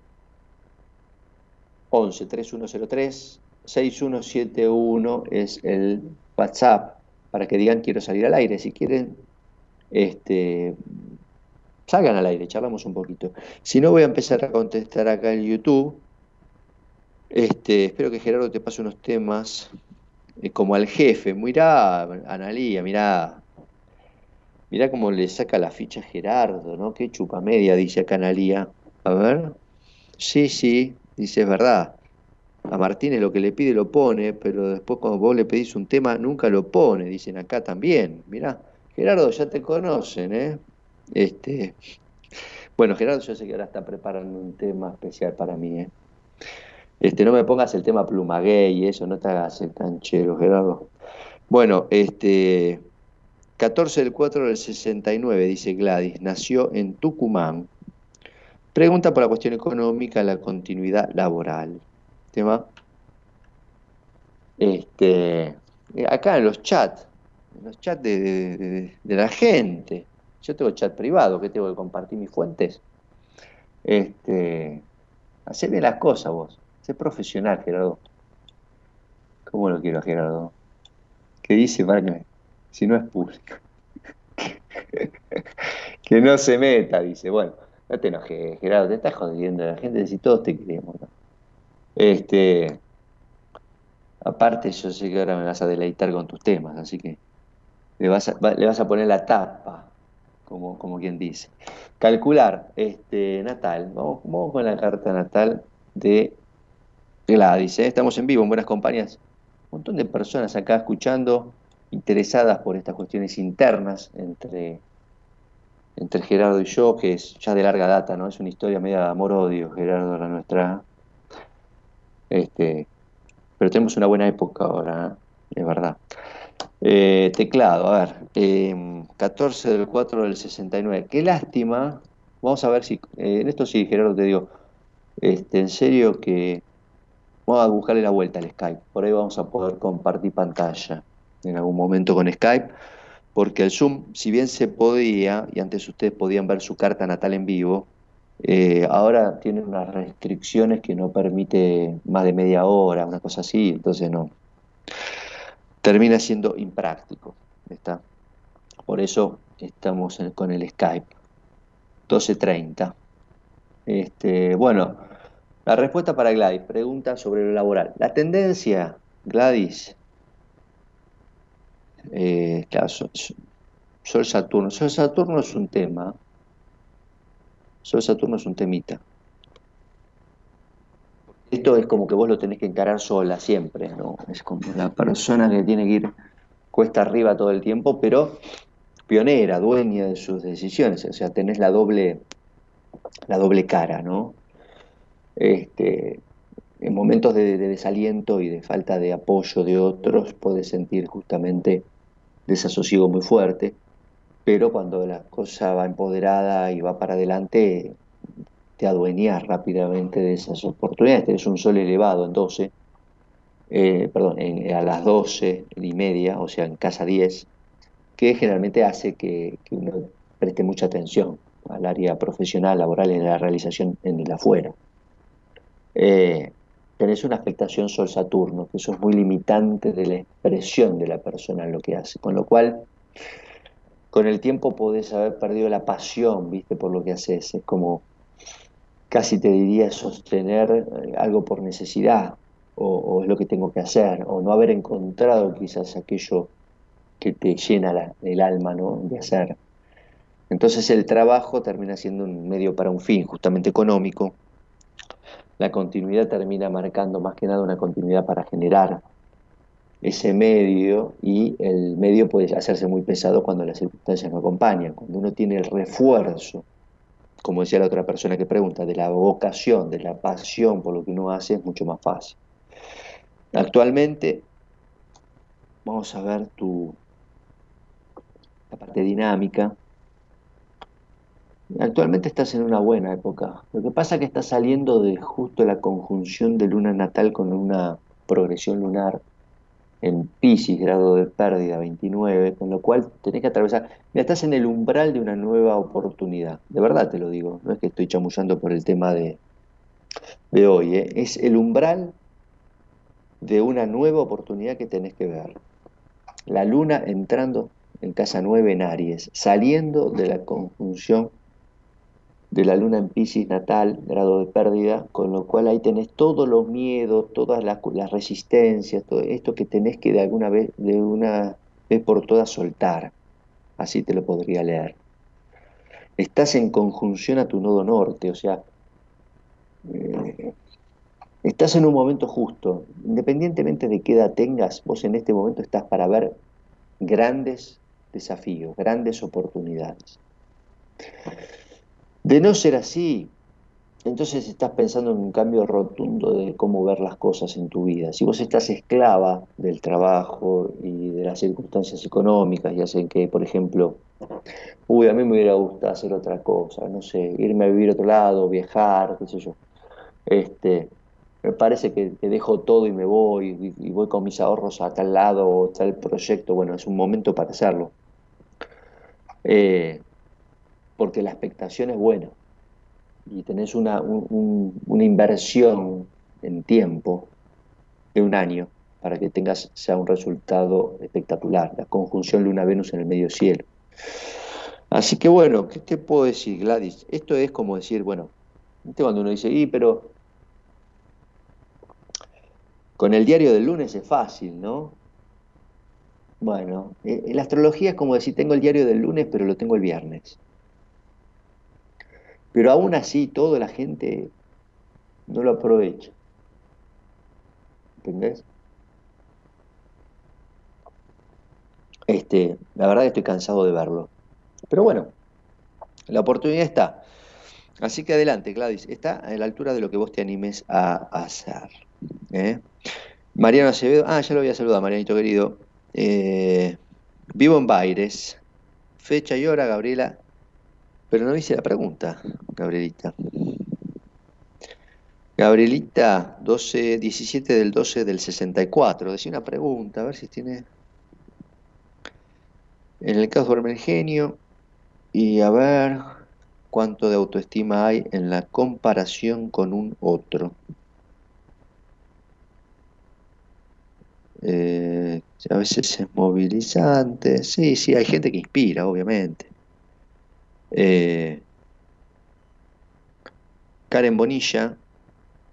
11 3103 6171 es el WhatsApp para que digan quiero salir al aire. Si quieren, este, salgan al aire, charlamos un poquito. Si no, voy a empezar a contestar acá en YouTube. Este, espero que Gerardo te pase unos temas eh, como al jefe. Mirá, Analía, mirá, Mirá cómo le saca la ficha a Gerardo, ¿no? Qué chupa media, dice Canalía. A ver. Sí, sí, dice, es verdad. A Martínez lo que le pide lo pone, pero después cuando vos le pedís un tema nunca lo pone, dicen acá también. Mirá, Gerardo, ya te conocen, ¿eh? Este, bueno, Gerardo, yo sé que ahora está preparando un tema especial para mí, ¿eh? Este, no me pongas el tema pluma y eso, no te hagas el canchero, Gerardo. Bueno, este, 14 del 4 del 69, dice Gladys, nació en Tucumán. Pregunta por la cuestión económica, la continuidad laboral. Tema. Este, acá en los chats, los chats de, la gente. Yo tengo chat privado, que tengo que compartir mis fuentes. Este, haceme las cosas vos. Sé profesional, Gerardo. ¿Cómo lo quiero, Gerardo? ¿Qué dice para si no es público. que no se meta, dice. Bueno, no te enojes, Gerardo, te estás jodiendo la gente, si todos te queremos. Este, aparte, yo sé que ahora me vas a deleitar con tus temas, así que le vas a, le vas a poner la tapa, como, como quien dice. Calcular, este, natal, vamos, vamos con la carta natal de Gladys, ¿eh? estamos en vivo, en buenas compañías. Un montón de personas acá escuchando interesadas por estas cuestiones internas entre, entre Gerardo y yo, que es ya de larga data, ¿no? Es una historia media de amor-odio, Gerardo, la nuestra. Este, pero tenemos una buena época ahora, ¿eh? es verdad. Eh, teclado, a ver, 14 em, del 4 del 69. Qué lástima. Vamos a ver si, eh, en esto sí, Gerardo, te digo, este, en serio que vamos a buscarle la vuelta al Skype. Por ahí vamos a poder compartir pantalla en algún momento con Skype, porque el Zoom, si bien se podía, y antes ustedes podían ver su carta natal en vivo, eh, ahora tiene unas restricciones que no permite más de media hora, una cosa así, entonces no. Termina siendo impráctico. ¿está? Por eso estamos con el Skype. 12.30. Este, bueno, la respuesta para Gladys, pregunta sobre lo laboral. La tendencia, Gladys, eh, claro, Sol Saturno. Sol Saturno es un tema Sol Saturno es un temita. Esto es como que vos lo tenés que encarar sola siempre, ¿no? Es como la persona que tiene que ir cuesta arriba todo el tiempo, pero pionera, dueña de sus decisiones. O sea, tenés la doble, la doble cara, ¿no? Este, en momentos de, de, desaliento y de falta de apoyo de otros, puedes sentir justamente desasosiego muy fuerte pero cuando la cosa va empoderada y va para adelante, te adueñas rápidamente de esas oportunidades. Tienes un sol elevado en 12, eh, perdón, a las 12 y media, o sea, en casa 10, que generalmente hace que, uno preste mucha atención al área profesional, laboral en la realización en el afuera. Eh, tenés una afectación Sol-Saturno, que eso es muy limitante de la expresión de la persona en lo que hace, con lo cual con el tiempo podés haber perdido la pasión, viste, por lo que haces. Es como, casi te diría, sostener eh, algo por necesidad, o, es lo que tengo que hacer, o no haber encontrado quizás aquello que te llena el alma, ¿no? De hacer. Entonces el trabajo termina siendo un medio para un fin, justamente económico. La continuidad termina marcando más que nada una continuidad para generar ese medio y el medio puede hacerse muy pesado cuando las circunstancias no acompañan. Cuando uno tiene el refuerzo, como decía la otra persona que pregunta, de la vocación, de la pasión por lo que uno hace, es mucho más fácil. Actualmente, vamos a ver tu, la parte dinámica. Actualmente estás en una buena época. Lo que pasa es que estás saliendo de justo la conjunción de luna natal con una progresión lunar en Pisces, grado de pérdida 29, con lo cual tenés que atravesar. Mira, estás en el umbral de una nueva oportunidad. De verdad te lo digo, no es que estoy chamullando por el tema de, de hoy, ¿eh? es el umbral de una nueva oportunidad que tenés que ver. La luna entrando en casa 9 en Aries, saliendo de la conjunción de la luna en Pisces natal, grado de pérdida, con lo cual ahí tenés todos los miedos, todas las, resistencias, todo esto que tenés que de alguna vez, de una vez por todas soltar. Así te lo podría leer. Estás en conjunción a tu nodo norte, o sea, eh, estás en un momento justo. Independientemente de qué edad tengas, vos en este momento estás para ver grandes desafíos, grandes oportunidades. De no ser así, entonces estás pensando en un cambio rotundo de cómo ver las cosas en tu vida. Si vos estás esclava del trabajo y de las circunstancias económicas, ya sé que, por ejemplo, uy, a mí me hubiera gustado hacer otra cosa, no sé, irme a vivir a otro lado, viajar, qué sé yo. Este, me parece que, dejo todo y me voy y, voy con mis ahorros a tal lado o tal proyecto. Bueno, es un momento para hacerlo. Eh, porque la expectación es buena y tenés una, una inversión en tiempo de un año para que tengas sea un resultado espectacular, la conjunción Luna-Venus en el medio cielo. Así que bueno, ¿qué te puedo decir, Gladys? Esto es como decir, bueno, cuando uno dice, y pero con el diario del lunes es fácil, ¿no? Bueno, eh, la astrología es como decir, tengo el diario del lunes, pero lo tengo el viernes. Pero aún así, toda la gente no lo aprovecha. ¿Entendés? Este, la verdad estoy cansado de verlo. Pero bueno, la oportunidad está. Así que adelante, Gladys. Está a la altura de lo que vos te animes a hacer. ¿eh? Mariano Acevedo, ah, ya lo había saludado, Marianito querido. Eh, vivo en Baires. Fecha y hora, Gabriela. Pero no hice la pregunta, Gabrielita. Gabrielita, 12, 17 del 12 del 64. Decía una pregunta, a ver si tiene. En el caso de Hermengenio, y a ver cuánto de autoestima hay en la comparación con un otro. Eh, a veces es movilizante. Sí, sí, hay gente que inspira, obviamente. Eh, Karen Bonilla,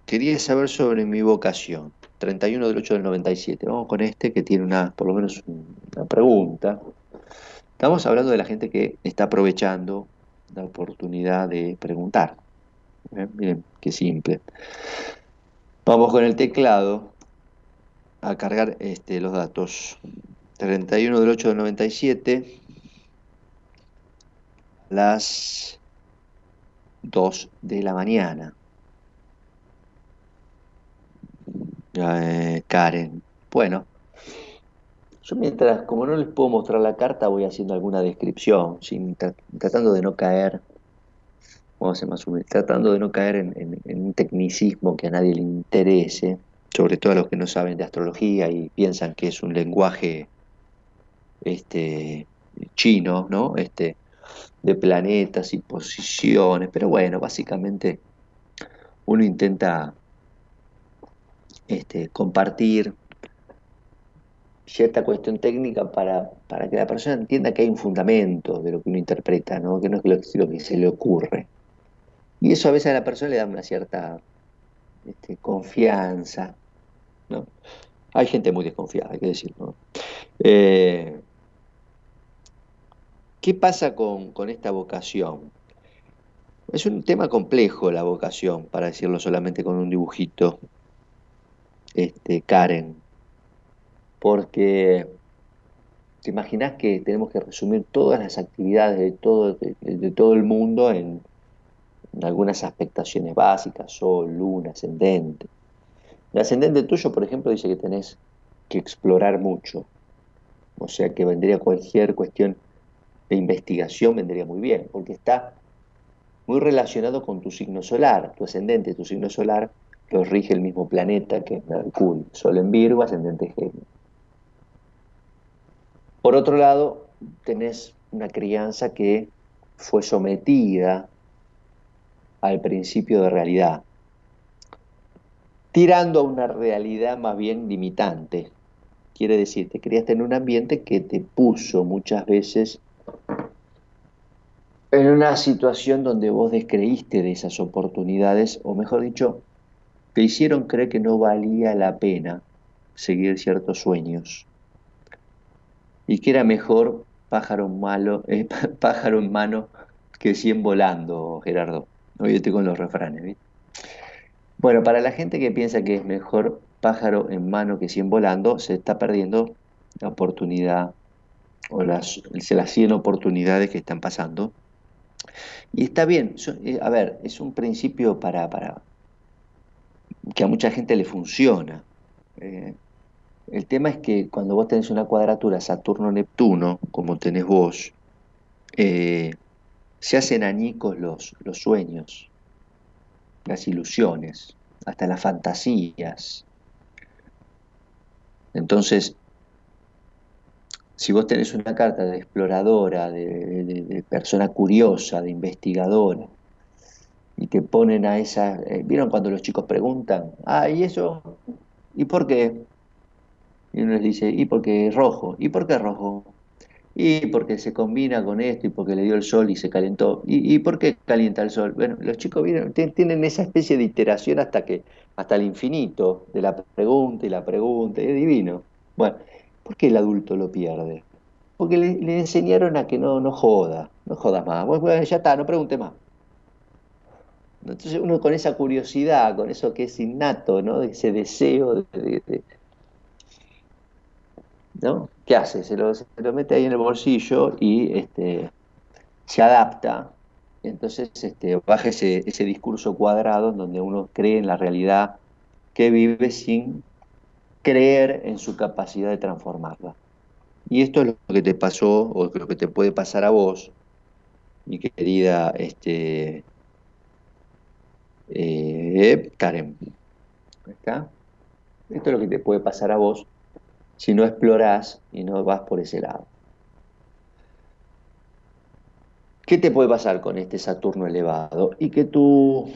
quería saber sobre mi vocación. 31 del 8 del 97. Vamos con este que tiene una, por lo menos una pregunta. Estamos hablando de la gente que está aprovechando la oportunidad de preguntar. ¿Eh? Miren, qué simple. Vamos con el teclado a cargar este, los datos. 31 del 8 del 97, las 2 de la mañana. Eh, Karen. Bueno, yo mientras, como no les puedo mostrar la carta, voy haciendo alguna descripción, sin, tratando de no caer, vamos a ser más humildes, tratando de no caer en, en un tecnicismo que a nadie le interese sobre todo a los que no saben de astrología y piensan que es un lenguaje este, chino, ¿no? Este, de planetas y posiciones, pero bueno, básicamente uno intenta este, compartir cierta cuestión técnica para, para, que la persona entienda que hay un fundamento de lo que uno interpreta, ¿no? que no es lo, que se le ocurre. Y eso a veces a la persona le da una cierta este, confianza, hay gente muy desconfiada, hay que decirlo. Eh, ¿Qué pasa con, esta vocación? Es un tema complejo la vocación, para decirlo solamente con un dibujito, este, Karen, porque te imaginas que tenemos que resumir todas las actividades de todo, de, todo el mundo en, en, algunas aspectaciones básicas, sol, luna, ascendente. El ascendente tuyo, por ejemplo, dice que tenés que explorar mucho. O sea que vendría cualquier cuestión de investigación, vendría muy bien, porque está muy relacionado con tu signo solar. Tu ascendente, tu signo solar, lo rige el mismo planeta que Mercurio. Sol en Virgo, ascendente Genio. Por otro lado, tenés una crianza que fue sometida al principio de realidad tirando a una realidad más bien limitante. Quiere decir, te criaste en un ambiente que te puso muchas veces en una situación donde vos descreíste de esas oportunidades, o mejor dicho, te hicieron creer que no valía la pena seguir ciertos sueños y que era mejor pájaro, malo, eh, pájaro en mano que cien volando, Gerardo. Hoy estoy con los refranes. Bueno, para la gente que piensa que es mejor pájaro en mano que cien volando, se está perdiendo la oportunidad o las, las 100 oportunidades que están pasando. Y está bien, eh, a ver, es un principio para, para que a mucha gente le funciona. Eh, el tema es que cuando vos tenés una cuadratura Saturno-Neptuno, como tenés vos, eh, se hacen añicos los, los sueños las ilusiones, hasta las fantasías. Entonces, si vos tenés una carta de exploradora, de, persona curiosa, de investigadora, y te ponen a esa... Eh, ¿Vieron cuando los chicos preguntan, ah, ¿y eso? ¿Y por qué? Y uno les dice, ¿y por qué rojo? ¿Y por qué rojo? Y porque se combina con esto y porque le dio el sol y se calentó. ¿Y, por qué calienta el sol? Bueno, los chicos vienen, tienen esa especie de iteración hasta que hasta el infinito de la pregunta y la pregunta, es divino. Bueno, ¿por qué el adulto lo pierde? Porque le, enseñaron a que no, no joda, no jodas más. Bueno, ya está, no pregunte más. Entonces uno con esa curiosidad, con eso que es innato, ¿no? ese deseo de ¿no? ¿Qué hace? Se lo, mete ahí en el bolsillo y este, se adapta. entonces este, baja ese, ese discurso cuadrado en donde uno cree en la realidad que vive sin creer en su capacidad de transformarla. Y esto es lo que te pasó o lo que te puede pasar a vos, mi querida este, eh, Karen. ¿Está? Esto es lo que te puede pasar a vos si no explorás y no vas por ese lado. ¿Qué te puede pasar con este Saturno elevado? Y que tu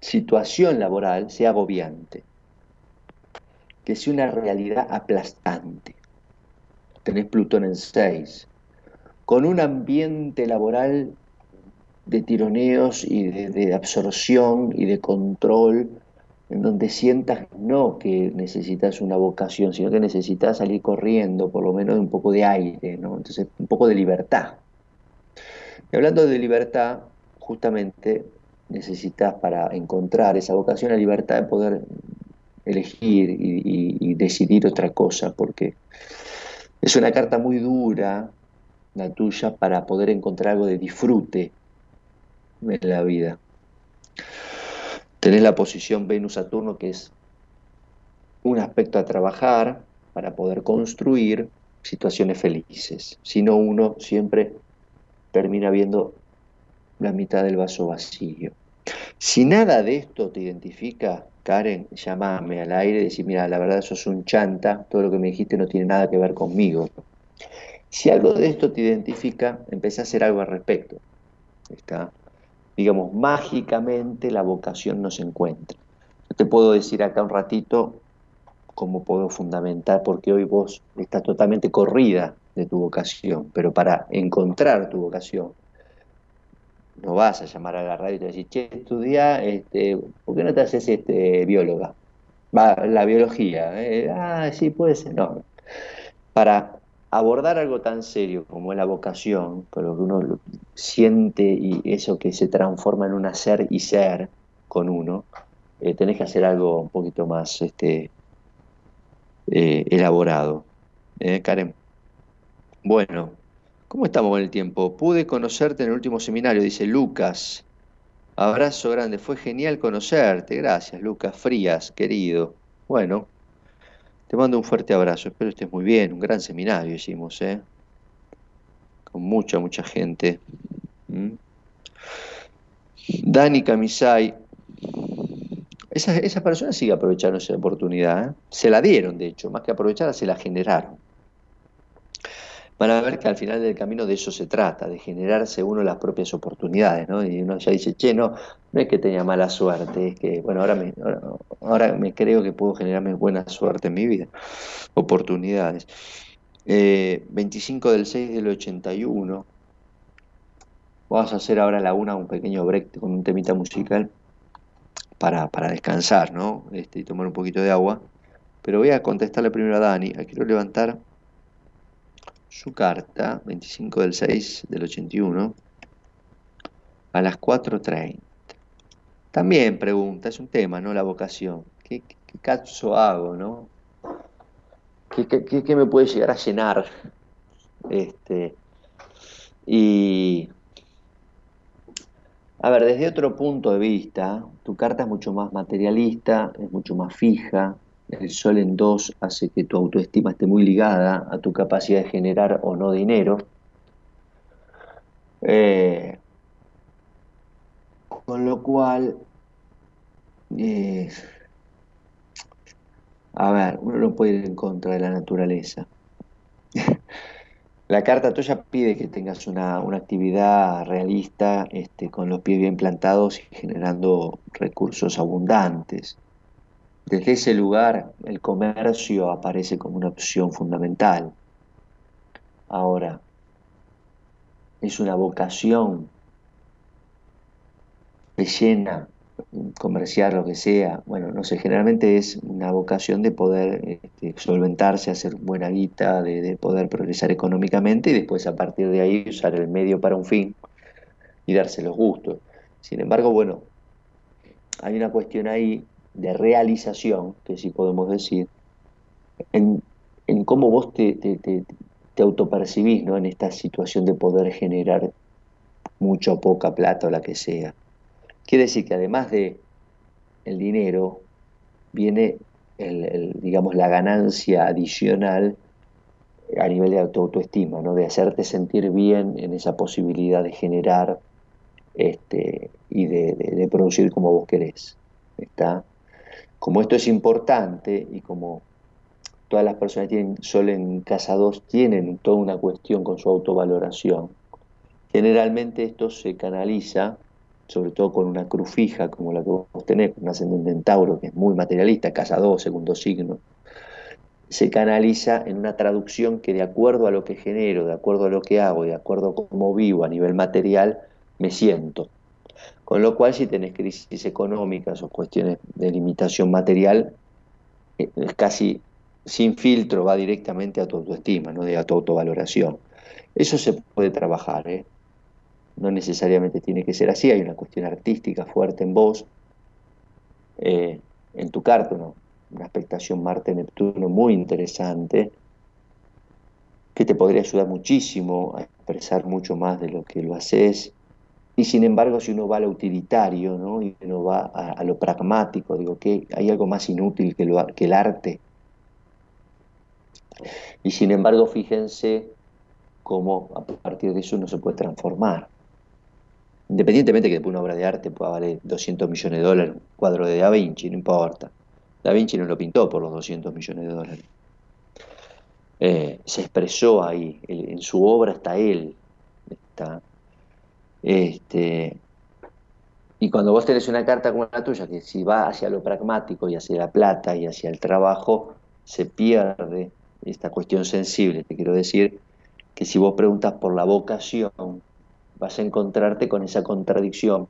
situación laboral sea agobiante, que sea una realidad aplastante. Tenés Plutón en 6, con un ambiente laboral de tironeos y de, absorción y de control, en donde sientas no que necesitas una vocación, sino que necesitas salir corriendo, por lo menos un poco de aire, ¿no? entonces un poco de libertad. Y hablando de libertad, justamente necesitas para encontrar esa vocación la libertad de poder elegir y, decidir otra cosa, porque es una carta muy dura, la tuya, para poder encontrar algo de disfrute en la vida. Tenés la posición Venus-Saturno, que es un aspecto a trabajar para poder construir situaciones felices. Si no, uno siempre termina viendo la mitad del vaso vacío. Si nada de esto te identifica, Karen, llámame al aire y decir, mira, la verdad sos un chanta, todo lo que me dijiste no tiene nada que ver conmigo. Si algo de esto te identifica, empecé a hacer algo al respecto. Está, digamos, mágicamente la vocación no se encuentra. Yo te puedo decir acá un ratito cómo puedo fundamentar, porque hoy vos estás totalmente corrida de tu vocación, pero para encontrar tu vocación, no vas a llamar a la radio y te decir, che, estudia, este, ¿por qué no te haces este, bióloga? Va, la biología, ¿eh? ah, sí, puede ser, no. Para abordar algo tan serio como es la vocación, con lo que uno siente y eso que se transforma en un hacer y ser con uno, eh, tenés que hacer algo un poquito más este, eh, elaborado. Karen. Bueno, ¿cómo estamos con el tiempo? Pude conocerte en el último seminario, dice Lucas. Abrazo grande, fue genial conocerte. Gracias, Lucas Frías, querido. Bueno, te mando un fuerte abrazo. Espero estés muy bien. Un gran seminario hicimos, ¿eh? Con mucha, mucha gente. ¿Mm? Dani Camisay. Esa, esa persona sigue aprovechando esa oportunidad. ¿eh? Se la dieron, de hecho. Más que aprovecharla, se la generaron van a ver que al final del camino de eso se trata, de generarse uno las propias oportunidades, ¿no? Y uno ya dice, che, no, no es que tenga mala suerte, es que, bueno, ahora me, ahora, me creo que puedo generarme buena suerte en mi vida, oportunidades. 25 eh, del 6 del 81, vamos a hacer ahora la una un pequeño break con un temita musical para, para descansar, ¿no? Este, y tomar un poquito de agua. Pero voy a contestarle primero a Dani, quiero levantar su carta, 25 del 6 del 81, a las 4.30. También pregunta, es un tema, ¿no? La vocación. ¿Qué, caso hago, no? ¿Qué, me puede llegar a llenar? Este, y, a ver, desde otro punto de vista, tu carta es mucho más materialista, es mucho más fija, el sol en dos hace que tu autoestima esté muy ligada a tu capacidad de generar o no dinero. Eh, con lo cual, eh, a ver, uno no puede ir en contra de la naturaleza. la carta tuya pide que tengas una, actividad realista, este, con los pies bien plantados y generando recursos abundantes. Desde ese lugar el comercio aparece como una opción fundamental. Ahora, es una vocación de llena, comerciar lo que sea. Bueno, no sé, generalmente es una vocación de poder este, solventarse, hacer buena guita, de, poder progresar económicamente y después a partir de ahí usar el medio para un fin y darse los gustos. Sin embargo, bueno, hay una cuestión ahí de realización, que sí podemos decir, en, cómo vos te, te, autopercibís ¿no? en esta situación de poder generar mucha o poca plata o la que sea. Quiere decir que además de el dinero, viene el, digamos, la ganancia adicional a nivel de autoestima, ¿no? de hacerte sentir bien en esa posibilidad de generar este, y de, producir como vos querés. ¿está? Como esto es importante y como todas las personas tienen sol en casa 2 tienen toda una cuestión con su autovaloración, generalmente esto se canaliza, sobre todo con una cruz fija como la que vos tenés, un ascendente en Tauro, que es muy materialista, casa 2, segundo signo, se canaliza en una traducción que de acuerdo a lo que genero, de acuerdo a lo que hago, de acuerdo a cómo vivo a nivel material, me siento. Con lo cual, si tenés crisis económicas o cuestiones de limitación material, eh, casi sin filtro va directamente a tu autoestima, ¿no? a tu autovaloración. Eso se puede trabajar, ¿eh? no necesariamente tiene que ser así, hay una cuestión artística fuerte en vos, eh, en tu carta, ¿no? una expectación Marte-Neptuno muy interesante, que te podría ayudar muchísimo a expresar mucho más de lo que lo haces. Y sin embargo, si uno va a lo utilitario, ¿no? y uno va a, lo pragmático, digo que hay algo más inútil que, el arte. Y sin embargo, fíjense cómo a partir de eso uno se puede transformar. Independientemente que una obra de arte pueda valer 200 millones de dólares, un cuadro de Da Vinci, no importa. Da Vinci no lo pintó por los 200 millones de dólares. Eh, se expresó ahí, en su obra está él. Está, este, y cuando vos tenés una carta como la tuya, que si va hacia lo pragmático y hacia la plata y hacia el trabajo, se pierde esta cuestión sensible. Te quiero decir que si vos preguntas por la vocación, vas a encontrarte con esa contradicción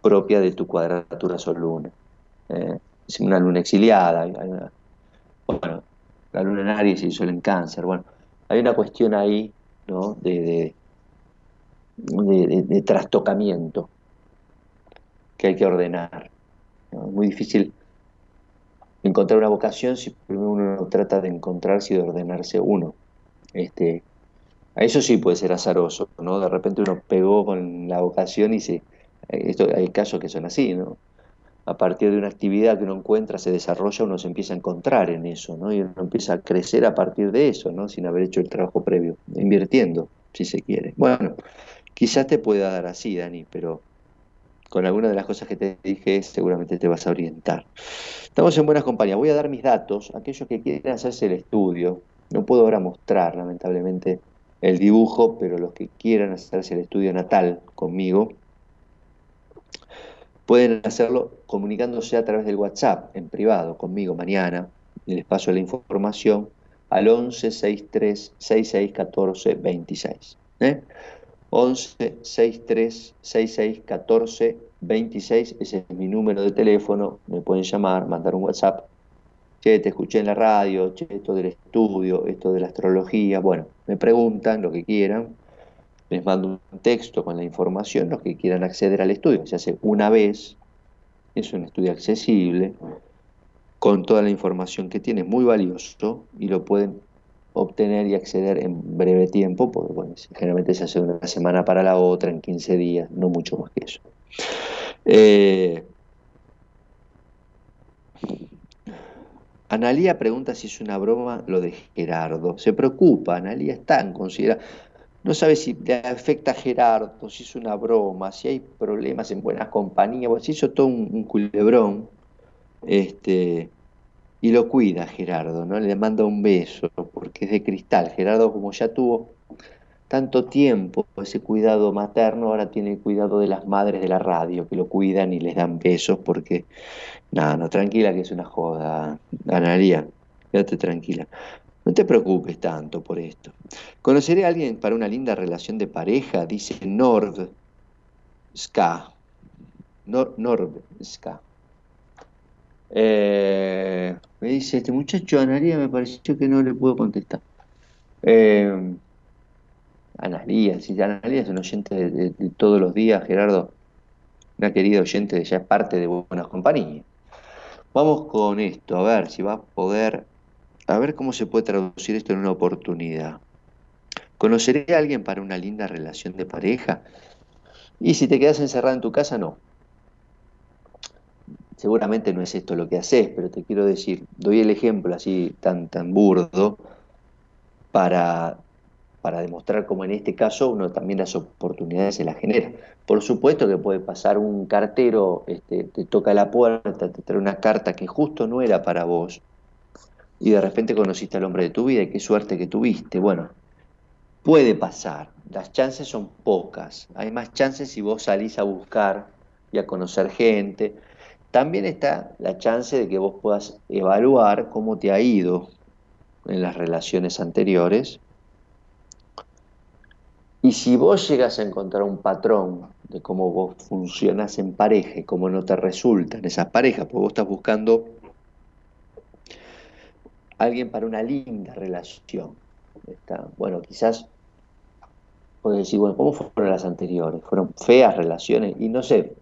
propia de tu cuadratura sol-luna. Eh, una luna exiliada, bueno, la luna en Aries y el sol en Cáncer, bueno, hay una cuestión ahí, ¿no? De, trastocamiento que hay que ordenar. Es muy difícil encontrar una vocación si primero uno trata de encontrarse y de ordenarse uno. Este, a eso sí puede ser azaroso, ¿no? De repente uno pegó con la vocación y se, esto, hay casos que son así, ¿no? a partir de una actividad que uno encuentra, se desarrolla, uno se empieza a encontrar en eso, ¿no? Y uno empieza a crecer a partir de eso, ¿no? Sin haber hecho el trabajo previo, invirtiendo, si se quiere. Bueno, quizás te pueda dar así, Dani, pero con alguna de las cosas que te dije seguramente te vas a orientar. Estamos en buenas compañías. Voy a dar mis datos, aquellos que quieren hacerse el estudio. No puedo ahora mostrar, lamentablemente, el dibujo, pero los que quieran hacerse el estudio natal conmigo, Pueden hacerlo comunicándose a través del WhatsApp en privado conmigo mañana les paso la información al 11 63 66 14 26. ¿eh? 11 63 66 14 26, ese es mi número de teléfono, me pueden llamar, mandar un WhatsApp. Che, te escuché en la radio, che, esto del estudio, esto de la astrología, bueno, me preguntan lo que quieran les mando un texto con la información, los que quieran acceder al estudio, se hace una vez, es un estudio accesible, con toda la información que tiene, muy valioso, y lo pueden obtener y acceder en breve tiempo, porque bueno, generalmente se hace una semana para la otra, en 15 días, no mucho más que eso. Eh, Analía pregunta si es una broma lo de Gerardo. Se preocupa, Analía está en consideración no sabe si le afecta a Gerardo, si es una broma, si hay problemas en buenas compañías, se hizo todo un, culebrón, este, y lo cuida Gerardo, ¿no? Le manda un beso, porque es de cristal. Gerardo, como ya tuvo tanto tiempo ese cuidado materno, ahora tiene el cuidado de las madres de la radio, que lo cuidan y les dan besos, porque, nada, no, tranquila que es una joda, Analia, quédate tranquila. No te preocupes tanto por esto. Conoceré a alguien para una linda relación de pareja, dice Nord Ska. Nord, Ska. Eh, me dice este muchacho, Analia, me pareció que no le puedo contestar. Eh, Analia, si Analia es un oyente de, de, todos los días, Gerardo, una querida oyente, ya es parte de Buenas Compañías. Vamos con esto, a ver si va a poder a ver cómo se puede traducir esto en una oportunidad. ¿Conoceré a alguien para una linda relación de pareja? Y si te quedas encerrado en tu casa, no. Seguramente no es esto lo que haces, pero te quiero decir, doy el ejemplo así tan, tan burdo, para, para demostrar cómo en este caso uno también las oportunidades se las genera. Por supuesto que puede pasar un cartero, este, te toca la puerta, te trae una carta que justo no era para vos, y de repente conociste al hombre de tu vida y qué suerte que tuviste. Bueno, puede pasar, las chances son pocas, hay más chances si vos salís a buscar y a conocer gente. También está la chance de que vos puedas evaluar cómo te ha ido en las relaciones anteriores. Y si vos llegas a encontrar un patrón de cómo vos funcionas en pareja y cómo no te resultan esas parejas, porque vos estás buscando alguien para una linda relación. Está, bueno, quizás puedes decir, bueno, ¿cómo fueron las anteriores? ¿Fueron feas relaciones? Y no sé,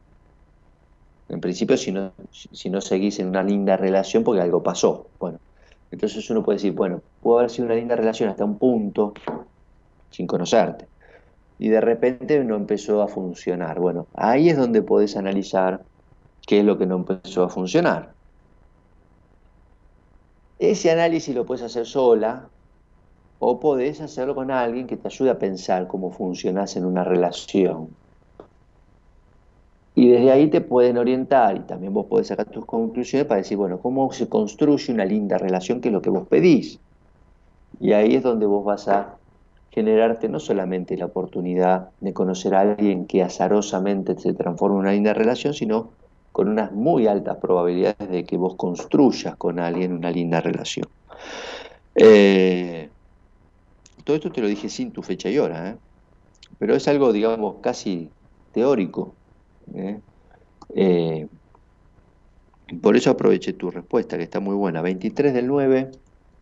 en principio si no, seguís en una linda relación porque algo pasó. Bueno, entonces uno puede decir, bueno, pudo haber sido una linda relación hasta un punto sin conocerte. Y de repente no empezó a funcionar. Bueno, ahí es donde podés analizar qué es lo que no empezó a funcionar. Ese análisis lo puedes hacer sola o podés hacerlo con alguien que te ayude a pensar cómo funcionas en una relación. Y desde ahí te pueden orientar y también vos podés sacar tus conclusiones para decir, bueno, ¿cómo se construye una linda relación que es lo que vos pedís? Y ahí es donde vos vas a generarte no solamente la oportunidad de conocer a alguien que azarosamente se transforme en una linda relación, sino con unas muy altas probabilidades de que vos construyas con alguien una linda relación. Eh, todo esto te lo dije sin tu fecha y hora, ¿eh? pero es algo, digamos, casi teórico. ¿Eh? por eso aproveché tu respuesta, que está muy buena. 23 del 9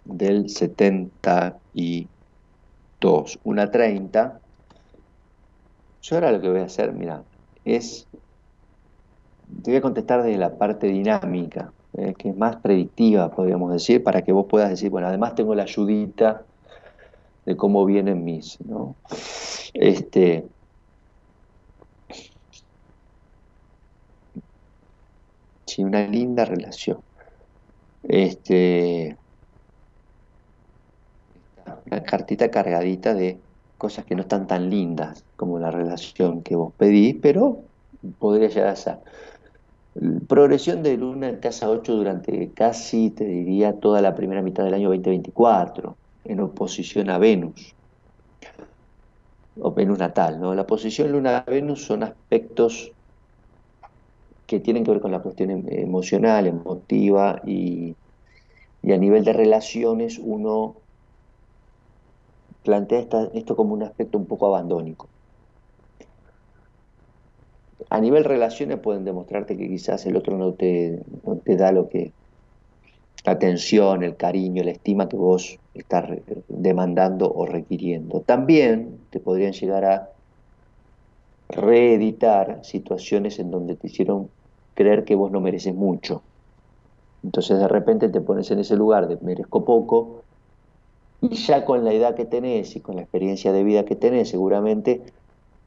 del 72, una 30. Yo ahora lo que voy a hacer, mira, es te voy a contestar desde la parte dinámica, eh, que es más predictiva, podríamos decir, para que vos puedas decir, bueno, además tengo la ayudita de cómo vienen mis, ¿no? Este, sí, una linda relación. Este, una cartita cargadita de cosas que no están tan lindas como la relación que vos pedís, pero podría llegar a ser. Progresión de Luna en casa 8 durante casi, te diría, toda la primera mitad del año 2024, en oposición a Venus, o Venus natal. ¿no? La posición Luna-Venus son aspectos que tienen que ver con la cuestión em, emocional, emotiva, y, y a nivel de relaciones uno plantea esto como un aspecto un poco abandónico a nivel relaciones pueden demostrarte que quizás el otro no te, te da lo que la atención, el cariño, la estima que vos estás demandando o requiriendo. También te podrían llegar a reeditar situaciones en donde te hicieron creer que vos no mereces mucho. Entonces de repente te pones en ese lugar de merezco poco y ya con la edad que tenés y con la experiencia de vida que tenés seguramente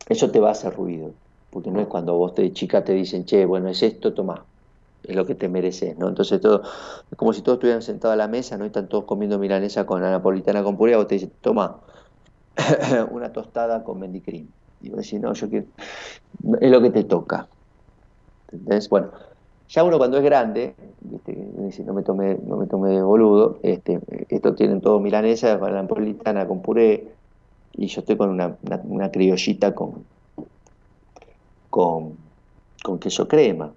eso te va a hacer ruido porque no es cuando vos de chica te dicen, che, bueno, es esto, toma, es lo que te mereces, ¿no? Entonces todo, es como si todos estuvieran sentados a la mesa, ¿no? Y están todos comiendo milanesa con la napolitana con puré, vos te dicen, toma, una tostada con mendicrim. Y vos decís, no, yo quiero, es lo que te toca. ¿Entendés? Bueno, ya uno cuando es grande, dice, no me tome, no me tome de boludo, este, esto tienen todo milanesa con la napolitana con puré, y yo estoy con una, criollita con, con, queso crema.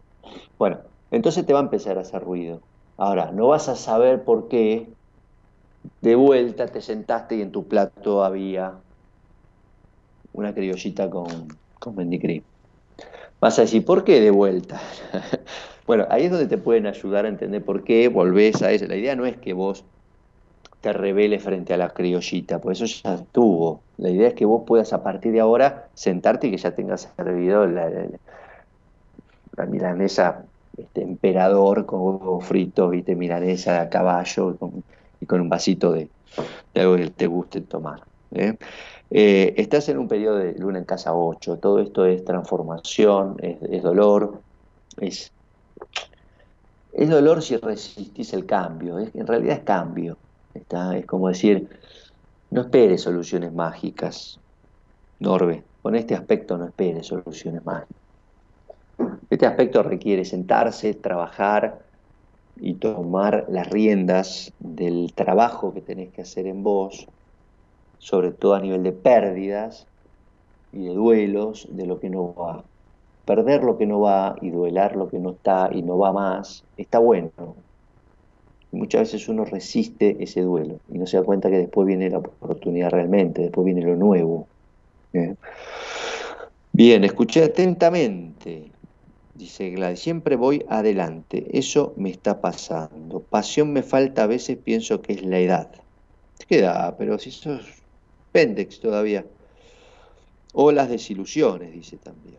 Bueno, entonces te va a empezar a hacer ruido. Ahora, no vas a saber por qué de vuelta te sentaste y en tu plato había una criollita con, con mendicrim. Vas a decir, ¿por qué de vuelta? bueno, ahí es donde te pueden ayudar a entender por qué volvés a eso. La idea no es que vos te reveles frente a la criollita, pues eso ya estuvo. La idea es que vos puedas a partir de ahora sentarte y que ya tengas servido la, la, milanesa este, emperador con huevo frito, viste, milanesa a caballo y con un vasito de, algo que te guste tomar. ¿eh? Eh, estás en un periodo de luna en casa 8, todo esto es transformación, es, dolor, es, es dolor si resistís el cambio, en realidad es cambio. Está, es como decir, No espere soluciones mágicas, Norbe. Con este aspecto no espere soluciones mágicas. Este aspecto requiere sentarse, trabajar y tomar las riendas del trabajo que tenés que hacer en vos, sobre todo a nivel de pérdidas y de duelos de lo que no va. Perder lo que no va y duelar lo que no está y no va más, está bueno. muchas veces uno resiste ese duelo y no se da cuenta que después viene la oportunidad realmente, después viene lo nuevo. Bien, escuché atentamente. Dice Gladys, siempre voy adelante, eso me está pasando. Pasión me falta a veces, pienso que es la edad. ¿Qué edad? Pero si sos pendex todavía. O las desilusiones, dice también.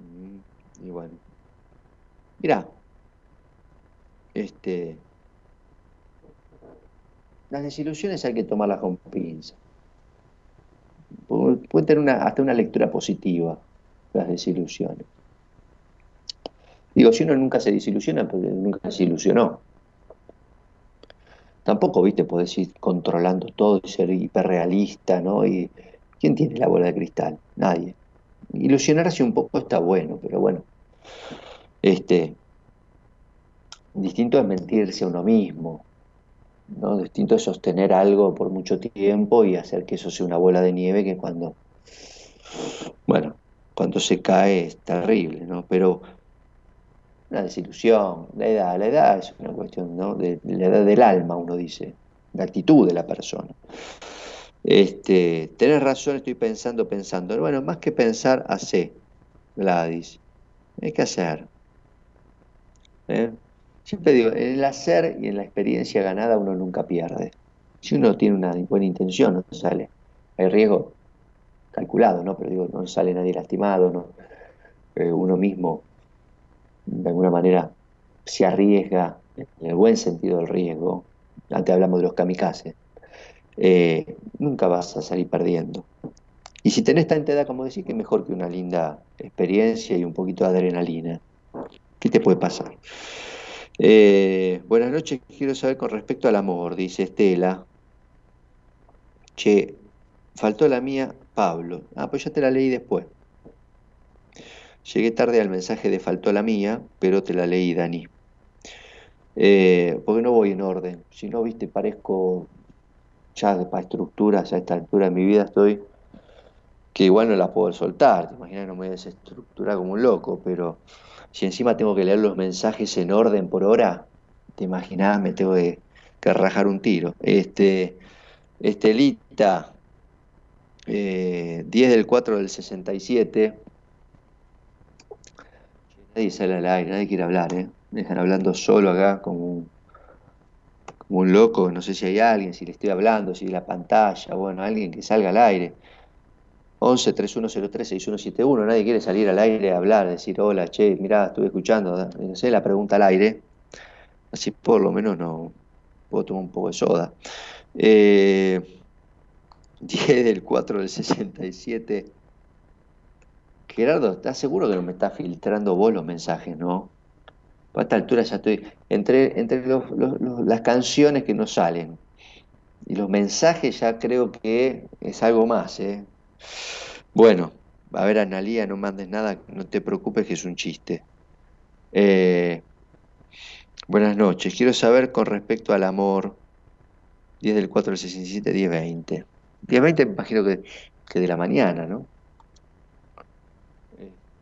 Mm, y bueno. Mirá. Este. Las desilusiones hay que tomarlas con pinza. Puede tener una, hasta una lectura positiva, las desilusiones. Digo, si uno nunca se desilusiona, porque nunca se ilusionó. Tampoco, viste, podés ir controlando todo y ser hiperrealista, ¿no? Y ¿quién tiene la bola de cristal? Nadie. Ilusionarse un poco está bueno, pero bueno. Este, distinto es mentirse a uno mismo, ¿no? Distinto es sostener algo por mucho tiempo y hacer que eso sea una bola de nieve que cuando, bueno, cuando se cae es terrible, ¿no? Pero una desilusión, la edad, la edad es una cuestión ¿no? de, la edad del alma, uno dice, la actitud de la persona. Este, tenés razón, estoy pensando, pensando. Bueno, más que pensar, hace, Gladys. Hay que hacer. ¿Eh? Siempre digo, en el hacer y en la experiencia ganada uno nunca pierde. Si uno tiene una buena intención, no sale. Hay riesgo calculado, ¿no? Pero digo, no sale nadie lastimado, ¿no? Eh, uno mismo de alguna manera se arriesga, en el buen sentido del riesgo, antes hablamos de los kamikazes, eh, nunca vas a salir perdiendo. Y si tenés tanta edad como decir, que mejor que una linda experiencia y un poquito de adrenalina. ¿Qué te puede pasar? Eh, buenas noches, quiero saber con respecto al amor, dice Estela. Che, faltó la mía, Pablo. Ah, pues ya te la leí después. Llegué tarde al mensaje de faltó la mía, pero te la leí, Dani. Eh, porque no voy en orden. Si no, viste, parezco ya para estructuras, a esta altura de mi vida estoy, que igual no la puedo soltar. Te imaginas, no me voy a desestructurar como un loco, pero si encima tengo que leer los mensajes en orden por hora, te imaginas, me tengo que, rajar un tiro. Este, Estelita, eh, 10 del 4 del 67 Nadie sale al aire, nadie quiere hablar, ¿eh? Me dejan hablando solo acá como un, loco, no sé si hay alguien, si le estoy hablando, si la pantalla, bueno, alguien que salga al aire. 11 3103 6171, nadie quiere salir al aire a hablar, decir, hola, che, mirá, estuve escuchando, no sé, la pregunta al aire, así por lo menos no puedo tomar un poco de soda. Eh, 10 del 4 del 67 Gerardo, ¿estás seguro que no me está filtrando vos los mensajes, no? A esta altura ya estoy. Entre, entre las canciones que no salen y los mensajes ya creo que es algo más, ¿eh? Bueno, a ver, Analía, no mandes nada, no te preocupes que es un chiste. Eh, buenas noches, quiero saber con respecto al amor. 10 del 4 del 67, 10 20. 10 20 me imagino que, que de la mañana, ¿no?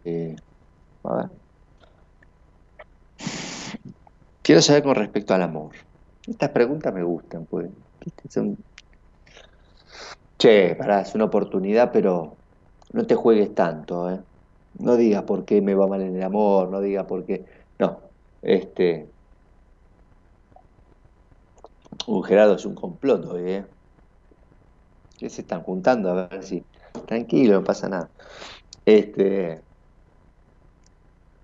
Eh. Quiero saber con respecto al amor. Estas preguntas me gustan, pues. Che, pará, es una oportunidad, pero no te juegues tanto, ¿eh? No digas por qué me va mal en el amor, no digas por qué. No, este. Un Gerardo es un complot hoy, ¿eh? Se están juntando a ver si. Tranquilo, no pasa nada. Este.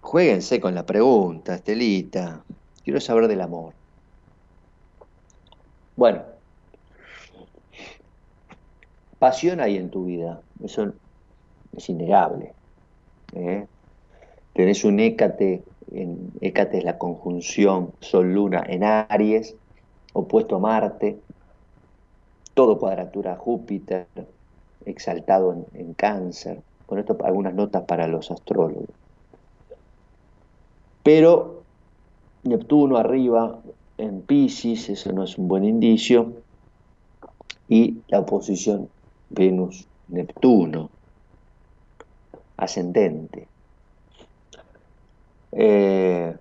Jueguense con la pregunta, Estelita. Quiero saber del amor. Bueno, pasión hay en tu vida, eso es innegable. ¿eh? Tenés un Écate, en, Écate es la conjunción Sol-Luna en Aries, opuesto a Marte. todo cuadratura Júpiter, exaltado en, cáncer. Con esto algunas notas para los astrólogos. Pero Neptuno arriba en Pisces, eso no es un buen indicio. Y la oposición Venus-Neptuno, ascendente. Eh,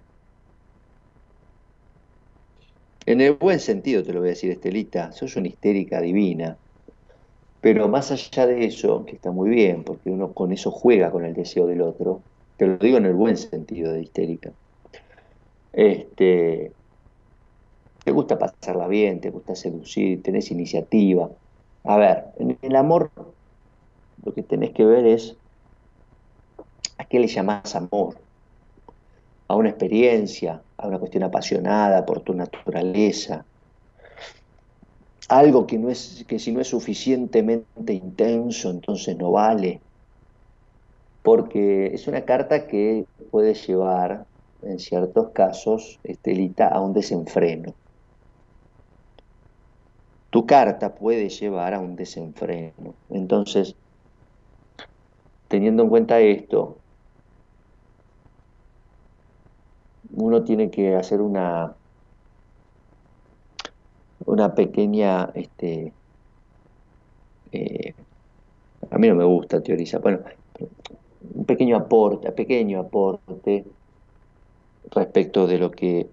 en el buen sentido te lo voy a decir, Estelita, sos una histérica divina. Pero más allá de eso, que está muy bien, porque uno con eso juega con el deseo del otro, te lo digo en el buen sentido de histérica. Este, te gusta pasarla bien, te gusta seducir, tenés iniciativa. A ver, en el amor lo que tenés que ver es a qué le llamás amor. A una experiencia, a una cuestión apasionada por tu naturaleza, algo que, no es, que si no es suficientemente intenso, entonces no vale. Porque es una carta que puede llevar, en ciertos casos, Estelita, a un desenfreno. Tu carta puede llevar a un desenfreno. Entonces, teniendo en cuenta esto, uno tiene que hacer una una pequeña, este, eh, a mí no me gusta teorizar, bueno, un pequeño aporte, pequeño aporte respecto de lo que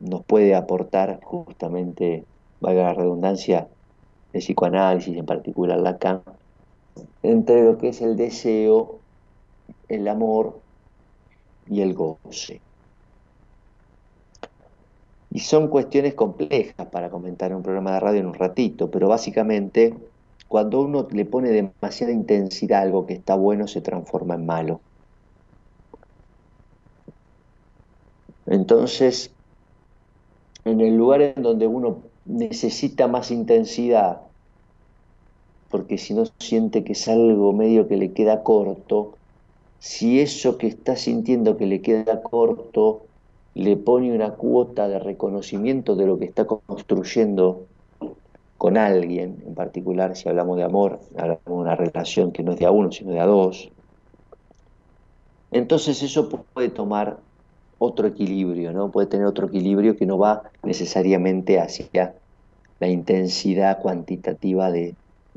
nos puede aportar justamente, valga la redundancia, el psicoanálisis, en particular Lacan, entre lo que es el deseo, el amor y el goce. Y son cuestiones complejas para comentar en un programa de radio en un ratito, pero básicamente cuando uno le pone demasiada intensidad a algo que está bueno se transforma en malo. Entonces, en el lugar en donde uno necesita más intensidad, porque si no siente que es algo medio que le queda corto, si eso que está sintiendo que le queda corto le pone una cuota de reconocimiento de lo que está construyendo con alguien, en particular si hablamos de amor, hablamos de una relación que no es de a uno, sino de a dos, entonces eso puede tomar otro equilibrio, ¿no? Puede tener otro equilibrio que no va necesariamente hacia la intensidad cuantitativa de,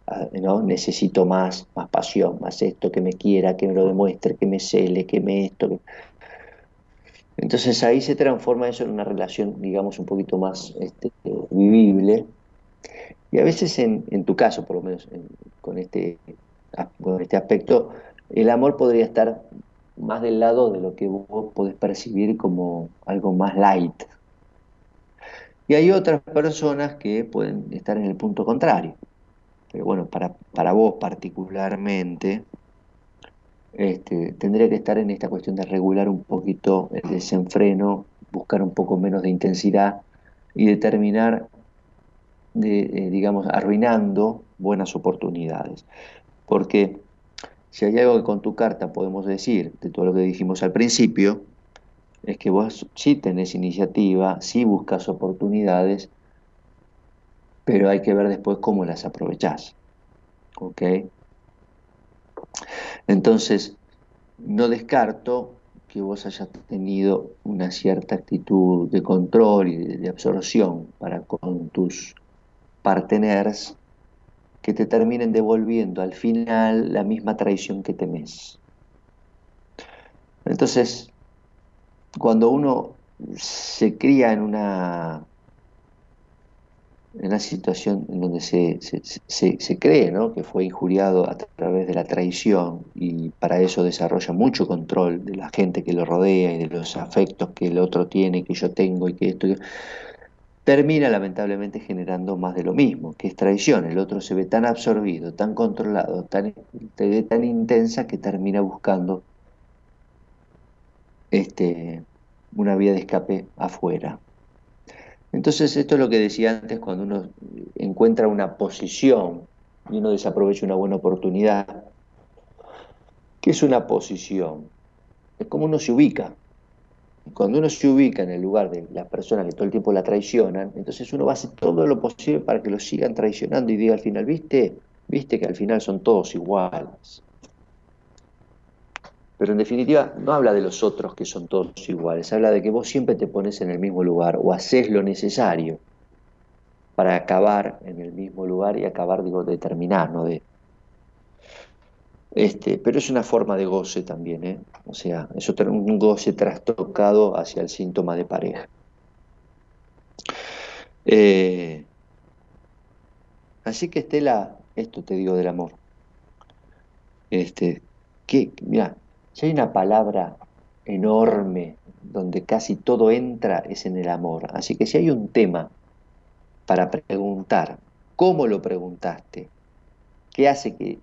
ah, ¿no? Necesito más, más pasión, más esto, que me quiera, que me lo demuestre, que me cele, que me esto. Entonces ahí se transforma eso en una relación, digamos, un poquito más este, vivible. Y a veces en, tu caso, por lo menos con, este, con este aspecto, el amor podría estar más del lado de lo que vos podés percibir como algo más light. Y hay otras personas que pueden estar en el punto contrario. Pero bueno, para, para vos particularmente, este, tendría que estar en esta cuestión de regular un poquito el desenfreno, buscar un poco menos de intensidad y determinar, eh, digamos, arruinando buenas oportunidades. Porque si hay algo que con tu carta podemos decir de todo lo que dijimos al principio, es que vos sí tenés iniciativa, sí buscas oportunidades, pero hay que ver después cómo las aprovechás. ¿Ok? Entonces, no descarto que vos hayas tenido una cierta actitud de control y de, absorción para con tus parteners que te terminen devolviendo al final la misma traición que temes. Entonces, cuando uno se cría en una en una situación en donde se, se, cree ¿no? que fue injuriado a través de la traición y para eso desarrolla mucho control de la gente que lo rodea y de los afectos que el otro tiene, que yo tengo y que esto... termina lamentablemente generando más de lo mismo, que es traición. El otro se ve tan absorbido, tan controlado, tan, tan intensa que termina buscando este, una vía de escape afuera. Entonces esto es lo que decía antes cuando uno encuentra una posición y uno desaprovecha una buena Cuando uno se ubica en el lugar de las personas que todo el tiempo la traicionan, entonces uno va a hacer todo lo posible para que lo sigan traicionando y diga al final, viste, viste que al final son todos iguales. Pero en definitiva no habla de los otros que son todos iguales, habla de que vos siempre te pones en el mismo lugar o haces lo necesario para acabar en el mismo lugar y acabar, digo, de terminar, no de, este, pero es una forma de goce también, ¿eh? o sea, es un goce trastocado hacia el síntoma de pareja. Eh, así que Estela, esto te digo del amor. Este, que, mira, si hay una palabra enorme donde casi todo entra es en el amor. Así que si hay un tema para preguntar, ¿cómo lo preguntaste? ¿Qué hace que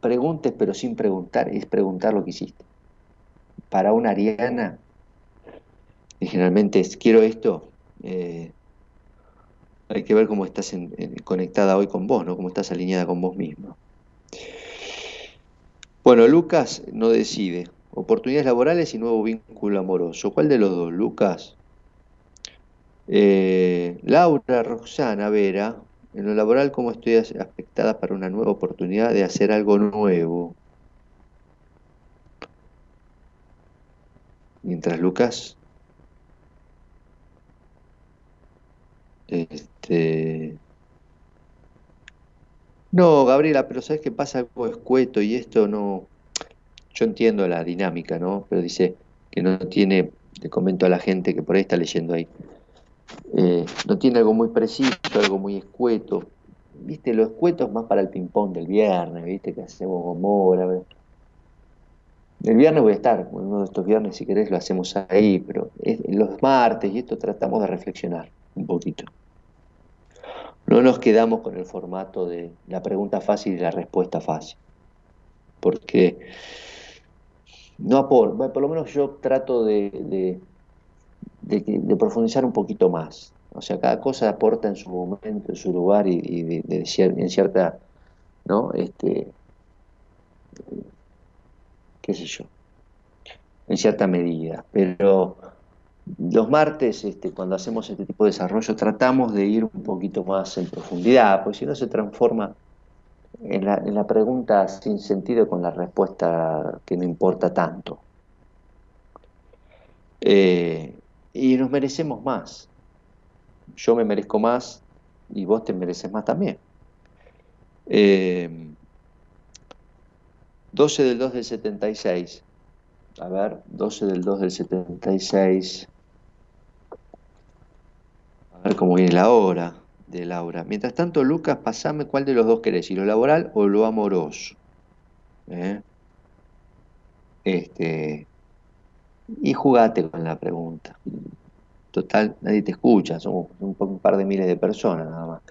preguntes pero sin preguntar, es preguntar lo que hiciste. Para una ariana, generalmente quiero esto, eh, hay que ver cómo estás conectada hoy con vos, ¿no? Cómo estás alineada con vos mismo. Bueno, Lucas no decide. Oportunidades laborales y nuevo vínculo amoroso. ¿Cuál de los dos, Lucas? Eh, Laura, Roxana, Vera, en lo laboral, ¿cómo estoy afectada para una nueva oportunidad de hacer algo nuevo? Mientras Lucas... Este... No, Gabriela, pero ¿sabes qué pasa? Algo escueto y esto no... Yo entiendo la dinámica, ¿no? Pero dice que no tiene, le comento a la gente que por ahí está leyendo ahí, eh, no tiene algo muy preciso, algo muy escueto. Viste, lo escueto es más para el ping-pong del viernes, viste, que hacemos gomora. El viernes voy a estar, uno de estos viernes, si querés, lo hacemos ahí, pero los martes y esto tratamos de reflexionar un poquito. No nos quedamos con el formato de la pregunta fácil y la respuesta fácil. Porque no aporta, por lo menos yo trato de, profundizar un poquito más. O sea, cada cosa aporta en su momento, en su lugar y, en cierta, ¿no? Este, qué sé yo, en cierta medida. Pero los martes, este, cuando hacemos este tipo de desarrollo, tratamos de ir un poquito más en profundidad, porque si no se transforma en la, en la pregunta sin sentido con la respuesta que no importa tanto. Eh, y nos merecemos más. Yo me merezco más y vos te mereces más también. 12 eh, del 2 del 76. A ver, 12 del 2 del 76. A ver cómo viene la hora de Laura. Mientras tanto, Lucas, pasame cuál de los dos querés, si lo laboral o lo amoroso. ¿Eh? Este, y jugate con la pregunta. Total, nadie te escucha, somos un, par de miles de personas nada más.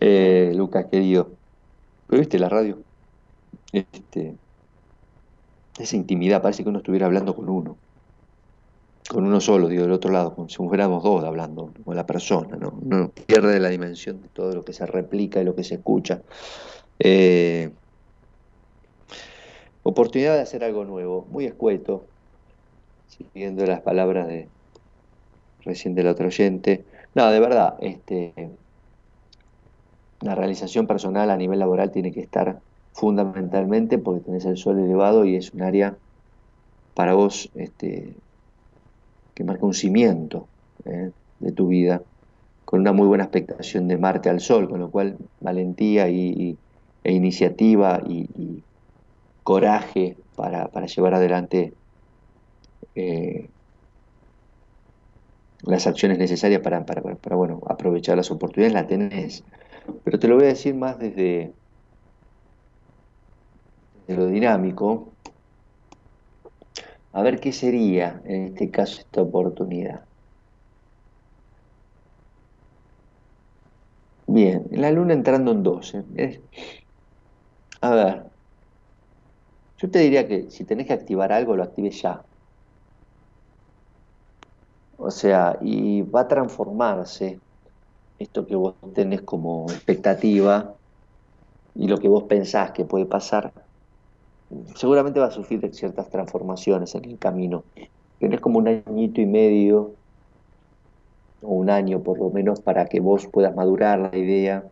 Eh, Lucas, querido, ¿pero viste la radio? Este, esa intimidad, parece que uno estuviera hablando con uno. Con uno solo, digo, del otro lado, como si fuéramos dos hablando con la persona, ¿no? Uno pierde la dimensión de todo lo que se replica y lo que se escucha. Eh, oportunidad de hacer algo nuevo, muy escueto, siguiendo las palabras de recién del otro oyente. No, de verdad, este, la realización personal a nivel laboral tiene que estar fundamentalmente porque tenés el sol elevado y es un área para vos este, que marca un cimiento ¿eh? de tu vida, con una muy buena expectación de Marte al Sol, con lo cual valentía y, e iniciativa y, coraje para, para, llevar adelante eh, las acciones necesarias para, para, bueno, aprovechar las oportunidades, la tenés. Pero te lo voy a decir más desde, lo dinámico. A ver qué sería en este caso esta oportunidad. Bien, la luna entrando en 12. A ver, yo te diría que si tenés que activar algo, lo actives ya. O sea, y va a transformarse esto que vos tenés como expectativa y lo que vos pensás que puede pasar seguramente va a sufrir ciertas transformaciones en el camino. Tienes como un añito y medio, o un año por lo menos, para que vos puedas madurar la idea,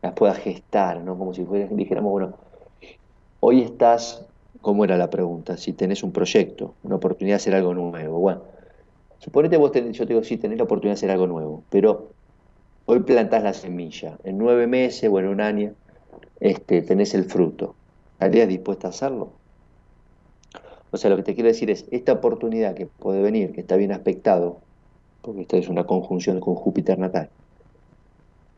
las puedas gestar, ¿no? Como si fuera, dijéramos, bueno, hoy estás, ¿cómo era la pregunta? Si tenés un proyecto, una oportunidad de hacer algo nuevo. Bueno, suponete vos tenés, yo te digo, sí, tenés la oportunidad de hacer algo nuevo, pero hoy plantás la semilla. En nueve meses o en un año este, tenés el fruto. ¿Estarías dispuesta a hacerlo? O sea, lo que te quiero decir es, esta oportunidad que puede venir, que está bien aspectado, porque esta es una conjunción con Júpiter natal,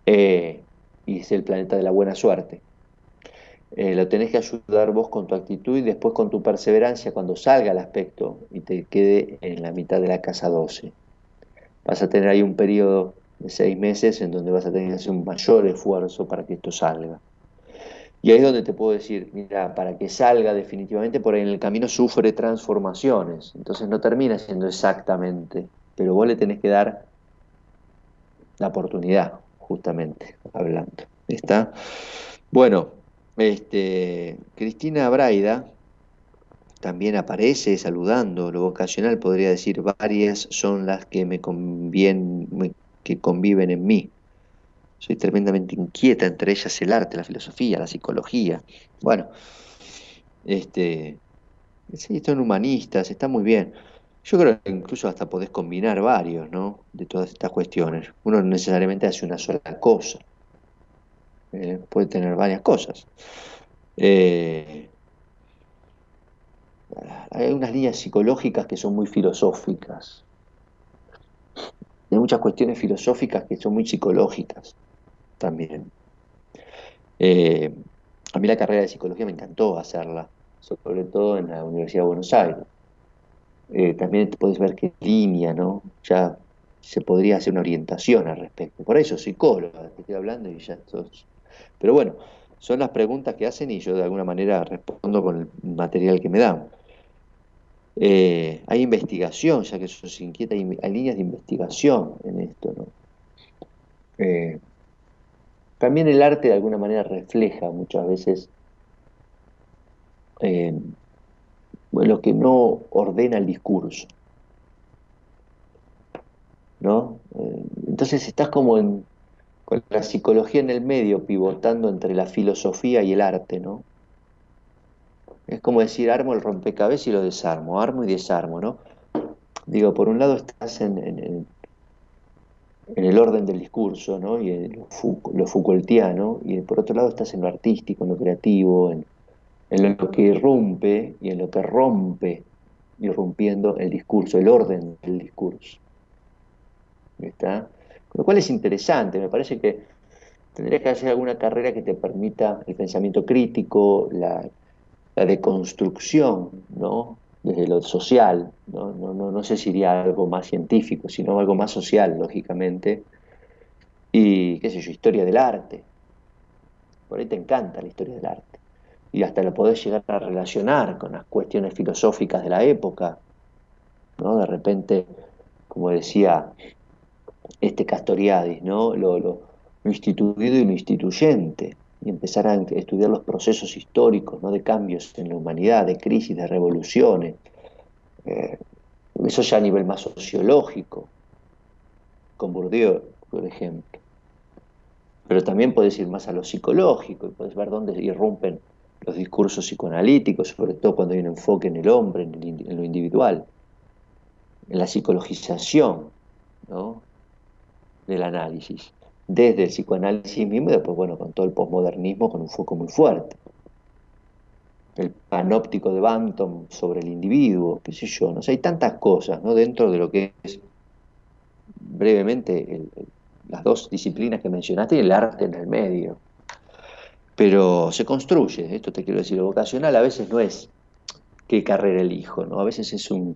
eh, y es el planeta de la buena suerte, eh, lo tenés que ayudar vos con tu actitud y después con tu perseverancia cuando salga el aspecto y te quede en la mitad de la casa 12. Vas a tener ahí un periodo de seis meses en donde vas a tener que hacer un mayor esfuerzo para que esto salga. Y ahí es donde te puedo decir, mira, para que salga definitivamente, por ahí en el camino sufre transformaciones, entonces no termina siendo exactamente, pero vos le tenés que dar la oportunidad, justamente, hablando. ¿Está? Bueno, este, Cristina Braida también aparece saludando, lo vocacional podría decir, varias son las que me convienen, que conviven en mí. Soy tremendamente inquieta, entre ellas el arte, la filosofía, la psicología. Bueno, este, sí, son humanistas, está muy bien. Yo creo que incluso hasta podés combinar varios, ¿no? De todas estas cuestiones. Uno no necesariamente hace una sola cosa. Eh, puede tener varias cosas. Eh, hay unas líneas psicológicas que son muy filosóficas. Hay muchas cuestiones filosóficas que son muy psicológicas también. Eh, a mí la carrera de psicología me encantó hacerla, sobre todo en la Universidad de Buenos Aires. También puedes ver qué línea, ¿no? Ya se podría hacer una orientación al respecto. Por eso, psicóloga, te estoy hablando y ya sos... Pero bueno, son las preguntas que hacen y yo de alguna manera respondo con el material que me dan. Eh, hay investigación, ya que eso se inquieta, hay, líneas de investigación en esto, ¿no? También el arte de alguna manera refleja muchas veces eh, lo que no ordena el discurso. ¿No? Eh, entonces estás como en, la psicología en el medio, pivotando entre la filosofía y el arte, ¿no? Es como decir, armo el rompecabezas y lo desarmo, armo y desarmo, ¿no? Digo, por un lado estás en, en el orden del discurso, ¿no? y en lo, Foucaultiano, y por otro lado estás en lo artístico, en lo creativo, en, lo que irrumpe y en lo que rompe, irrumpiendo el discurso, el orden del discurso. ¿Está? Lo cual es interesante, me parece que tendrías que hacer alguna carrera que te permita el pensamiento crítico, la, la deconstrucción, ¿no? desde lo social, ¿no? No, no, no, sé si iría algo más científico, sino algo más social, lógicamente, y qué sé yo, historia del arte. Por ahí te encanta la historia del arte. Y hasta lo podés llegar a relacionar con las cuestiones filosóficas de la época. ¿no? De repente, como decía este Castoriadis, ¿no? lo, instituido y lo instituyente y empezar a estudiar los procesos históricos ¿no? de cambios en la humanidad, de crisis, de revoluciones. Eh, eso ya a nivel más sociológico, con Bourdieu, por ejemplo. Pero también puedes ir más a lo psicológico y puedes ver dónde irrumpen los discursos psicoanalíticos, sobre todo cuando hay un enfoque en el hombre, en, lo individual, en la psicologización del análisis desde el psicoanálisis mismo y después, bueno, con todo el posmodernismo con un foco muy fuerte. El panóptico de Banton sobre el individuo, qué sé yo, no sé, hay tantas cosas, ¿no? Dentro de lo que es brevemente las dos disciplinas que mencionaste y el arte en el medio. Pero se construye, esto te quiero decir, lo vocacional a veces no es qué carrera elijo, ¿no? A veces es un,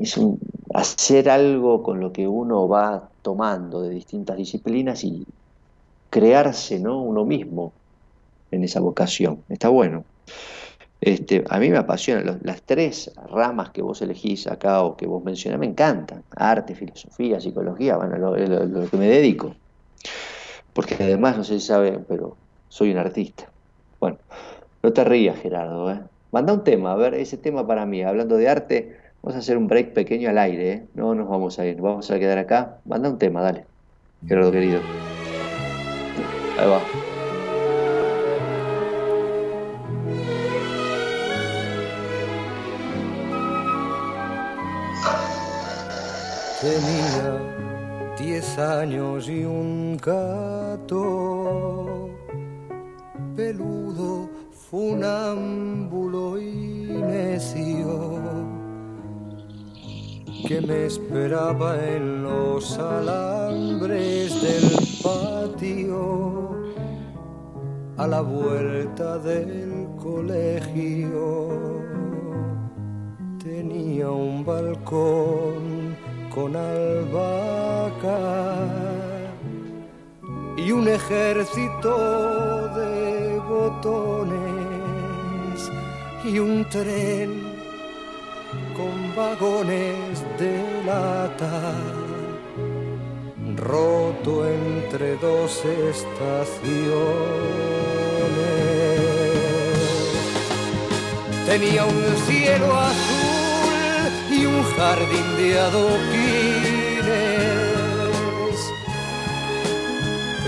es un hacer algo con lo que uno va tomando de distintas disciplinas y crearse ¿no? uno mismo en esa vocación. Está bueno. Este, a mí me apasiona, las tres ramas que vos elegís acá o que vos mencionás me encantan. Arte, filosofía, psicología, bueno, lo, lo que me dedico. Porque además, no sé si saben, pero soy un artista. Bueno, No te rías, Gerardo. ¿eh? Manda un tema, a ver, ese tema para mí. Hablando de arte, vamos a hacer un break pequeño al aire. ¿eh? No nos vamos a ir, vamos a quedar acá. Manda un tema, dale. Gerardo querido. Ahí va. Tenía diez años y un gato peludo, funámbulo y necio que me esperaba en los alambres del patio a la vuelta del colegio. Tenía un balcón con albahaca y un ejército de botones y un tren con vagones de lata roto entre dos estaciones. Tenía un cielo azul y un jardín de adoquines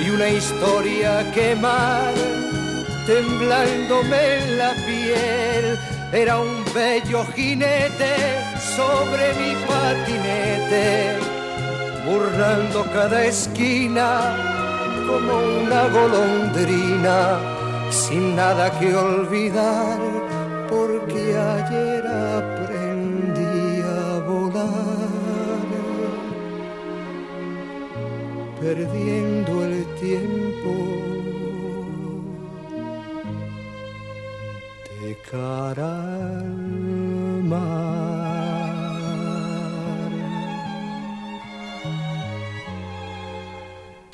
y una historia quemar temblándome en la piel. Era un bello jinete sobre mi patinete, burlando cada esquina como una golondrina, sin nada que olvidar, porque ayer aprendí a volar, perdiendo el tiempo. Cara al mar.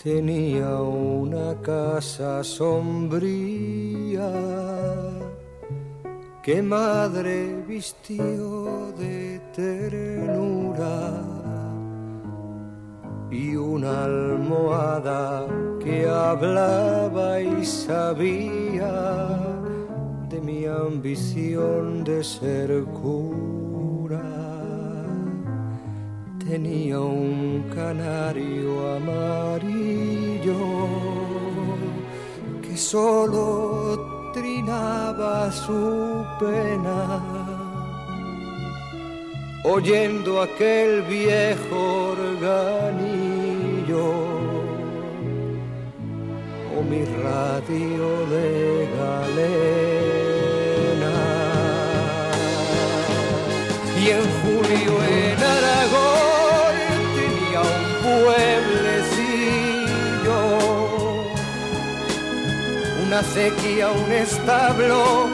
Tenía una casa sombría que madre vistió de ternura y una almohada que hablaba y sabía de mi ambición de ser cura. Tenía un canario amarillo que solo trinaba su pena, oyendo aquel viejo organillo o mi radio de galena. Y en julio en Aragón tenía un pueblecillo, una sequía, un establo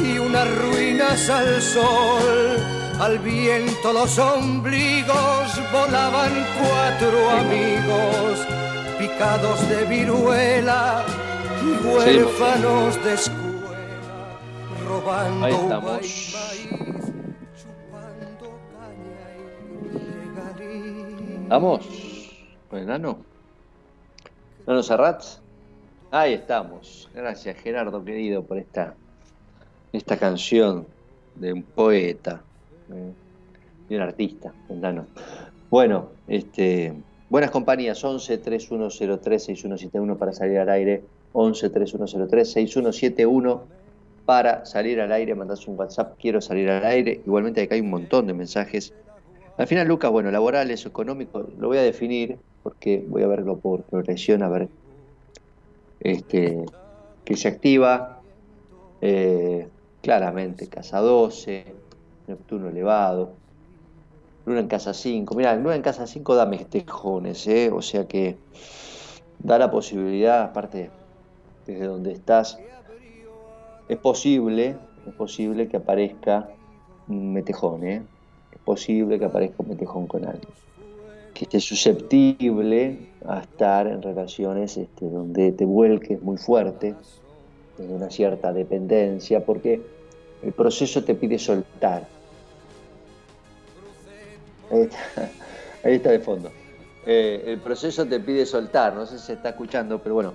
y unas ruinas al sol. Al viento los ombligos volaban cuatro amigos picados de viruela y huérfanos de escuela, robando Ahí estamos. ¿Vamos? ¿Con el nano? ¿Nano Serrat? Ahí estamos. Gracias, Gerardo, querido, por esta, esta canción de un poeta eh, y un artista, el nano. Bueno, este, buenas compañías, 11 3103 6171 para salir al aire, 11 3103 6171 para salir al aire, mandás un WhatsApp, quiero salir al aire. Igualmente acá hay un montón de mensajes. Al final, Lucas, bueno, laborales, económicos, lo voy a definir porque voy a verlo por progresión, a ver este, que se activa eh, claramente casa 12, Neptuno elevado, Luna en casa 5. Mira, Luna en casa 5 da mestejones, ¿eh? o sea que da la posibilidad, aparte desde donde estás, es posible, es posible que aparezca un metejón, ¿eh? Posible que aparezca un metejón con alguien que esté susceptible a estar en relaciones este, donde te vuelques muy fuerte, en una cierta dependencia, porque el proceso te pide soltar. Ahí está, ahí está de fondo. Eh, el proceso te pide soltar, no sé si se está escuchando, pero bueno,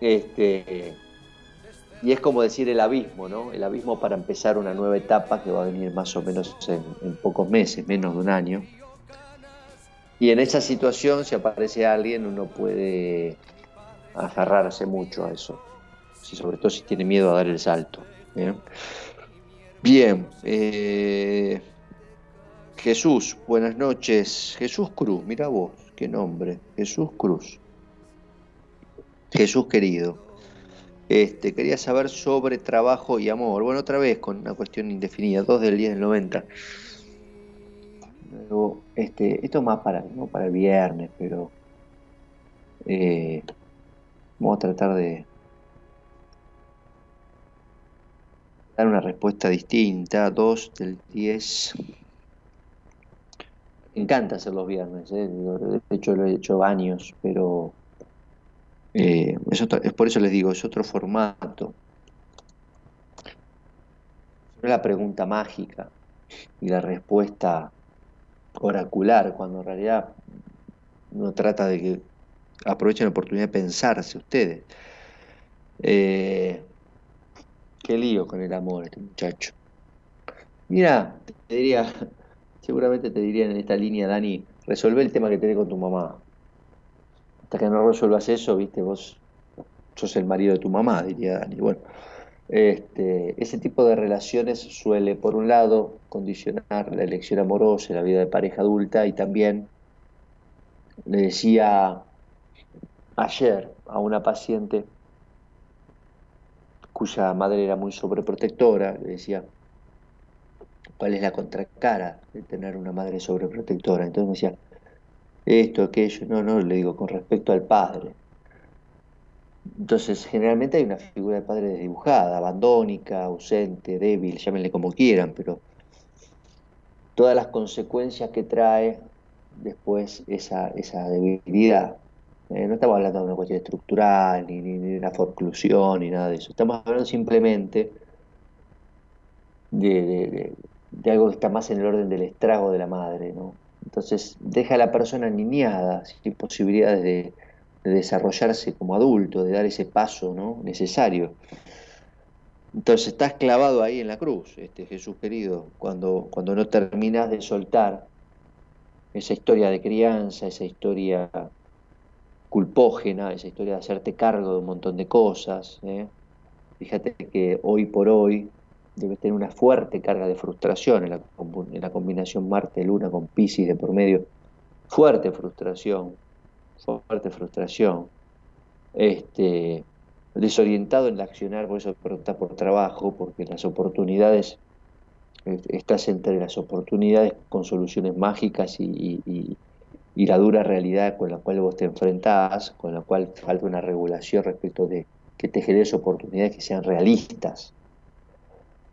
este, y es como decir el abismo, ¿no? El abismo para empezar una nueva etapa que va a venir más o menos en, pocos meses, menos de un año. Y en esa situación, si aparece alguien, uno puede aferrarse mucho a eso. sobre todo si tiene miedo a dar el salto. Bien. Eh, Jesús, buenas noches. Jesús Cruz, mira vos, qué nombre. Jesús Cruz. Jesús querido. Este, quería saber sobre trabajo y amor. Bueno, otra vez con una cuestión indefinida, dos del 10 del 90. Luego, este, esto más para, no para el viernes, pero eh, vamos a tratar de dar una respuesta distinta. 2 del 10. Me encanta hacer los viernes, ¿eh? de hecho lo he hecho años, pero eh, es, por eso les digo, es otro formato. Es la pregunta mágica y la respuesta oracular, cuando en realidad uno trata de que aprovechen la oportunidad de pensarse ustedes. Eh, qué lío con el amor este muchacho. Mira, te diría, seguramente te diría en esta línea, Dani, resolve el tema que tenés con tu mamá que no resuelvas eso, viste, vos sos el marido de tu mamá, diría Dani. Bueno, este, ese tipo de relaciones suele, por un lado, condicionar la elección amorosa, la vida de pareja adulta, y también le decía ayer a una paciente cuya madre era muy sobreprotectora, le decía, ¿cuál es la contracara de tener una madre sobreprotectora? Entonces me decía, esto, aquello, no, no, le digo con respecto al padre. Entonces, generalmente hay una figura de padre desdibujada, abandónica, ausente, débil, llámenle como quieran, pero todas las consecuencias que trae después esa, esa debilidad. Eh, no estamos hablando de una cuestión estructural, ni, ni, de una forclusión, ni nada de eso. Estamos hablando simplemente de, de algo que está más en el orden del estrago de la madre, ¿no? Entonces deja a la persona niñada, sin posibilidades de, desarrollarse como adulto, de dar ese paso ¿no? necesario. Entonces estás clavado ahí en la cruz, este Jesús querido, cuando, cuando no terminas de soltar esa historia de crianza, esa historia culpógena, esa historia de hacerte cargo de un montón de cosas. ¿eh? Fíjate que hoy por hoy debe tener una fuerte carga de frustración en la, combinación Marte-Luna con Pisces de por medio. Fuerte frustración, fuerte frustración. Este, desorientado en el accionar, por eso preguntas por trabajo, porque las oportunidades, estás entre las oportunidades con soluciones mágicas y, y la dura realidad con la cual vos te enfrentás, con la cual falta una regulación respecto de que te generes oportunidades que sean realistas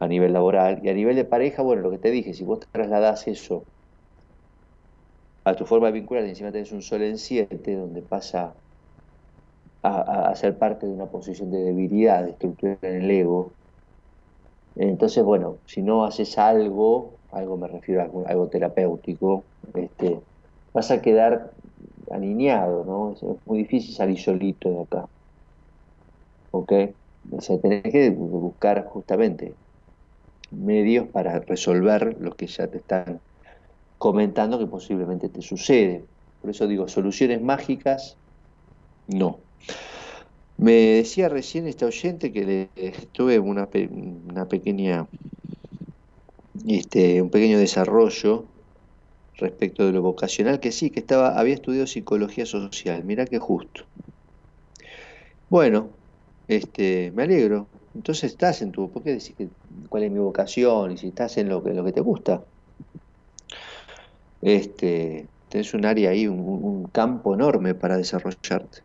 a nivel laboral. Y a nivel de pareja, bueno, lo que te dije, si vos trasladás eso a tu forma de vincular, encima tenés un sol en 7, donde pasa a, ser parte de una posición de debilidad, de estructura en el ego, entonces, bueno, si no haces algo, algo me refiero a algo, terapéutico, este, vas a quedar alineado, ¿no? Es muy difícil salir solito de acá. ¿Ok? O sea, tenés que buscar justamente medios para resolver lo que ya te están comentando que posiblemente te sucede. Por eso digo, soluciones mágicas, no. Me decía recién esta oyente que le, tuve una, una pequeña, este, un pequeño desarrollo respecto de lo vocacional, que sí, que estaba, había estudiado psicología social, mira qué justo. Bueno, este, me alegro, entonces estás en tu, ¿por qué decís que, cuál es mi vocación? Y si estás en lo que, lo que te gusta. Este, tenés un área ahí, un, campo enorme para desarrollarte.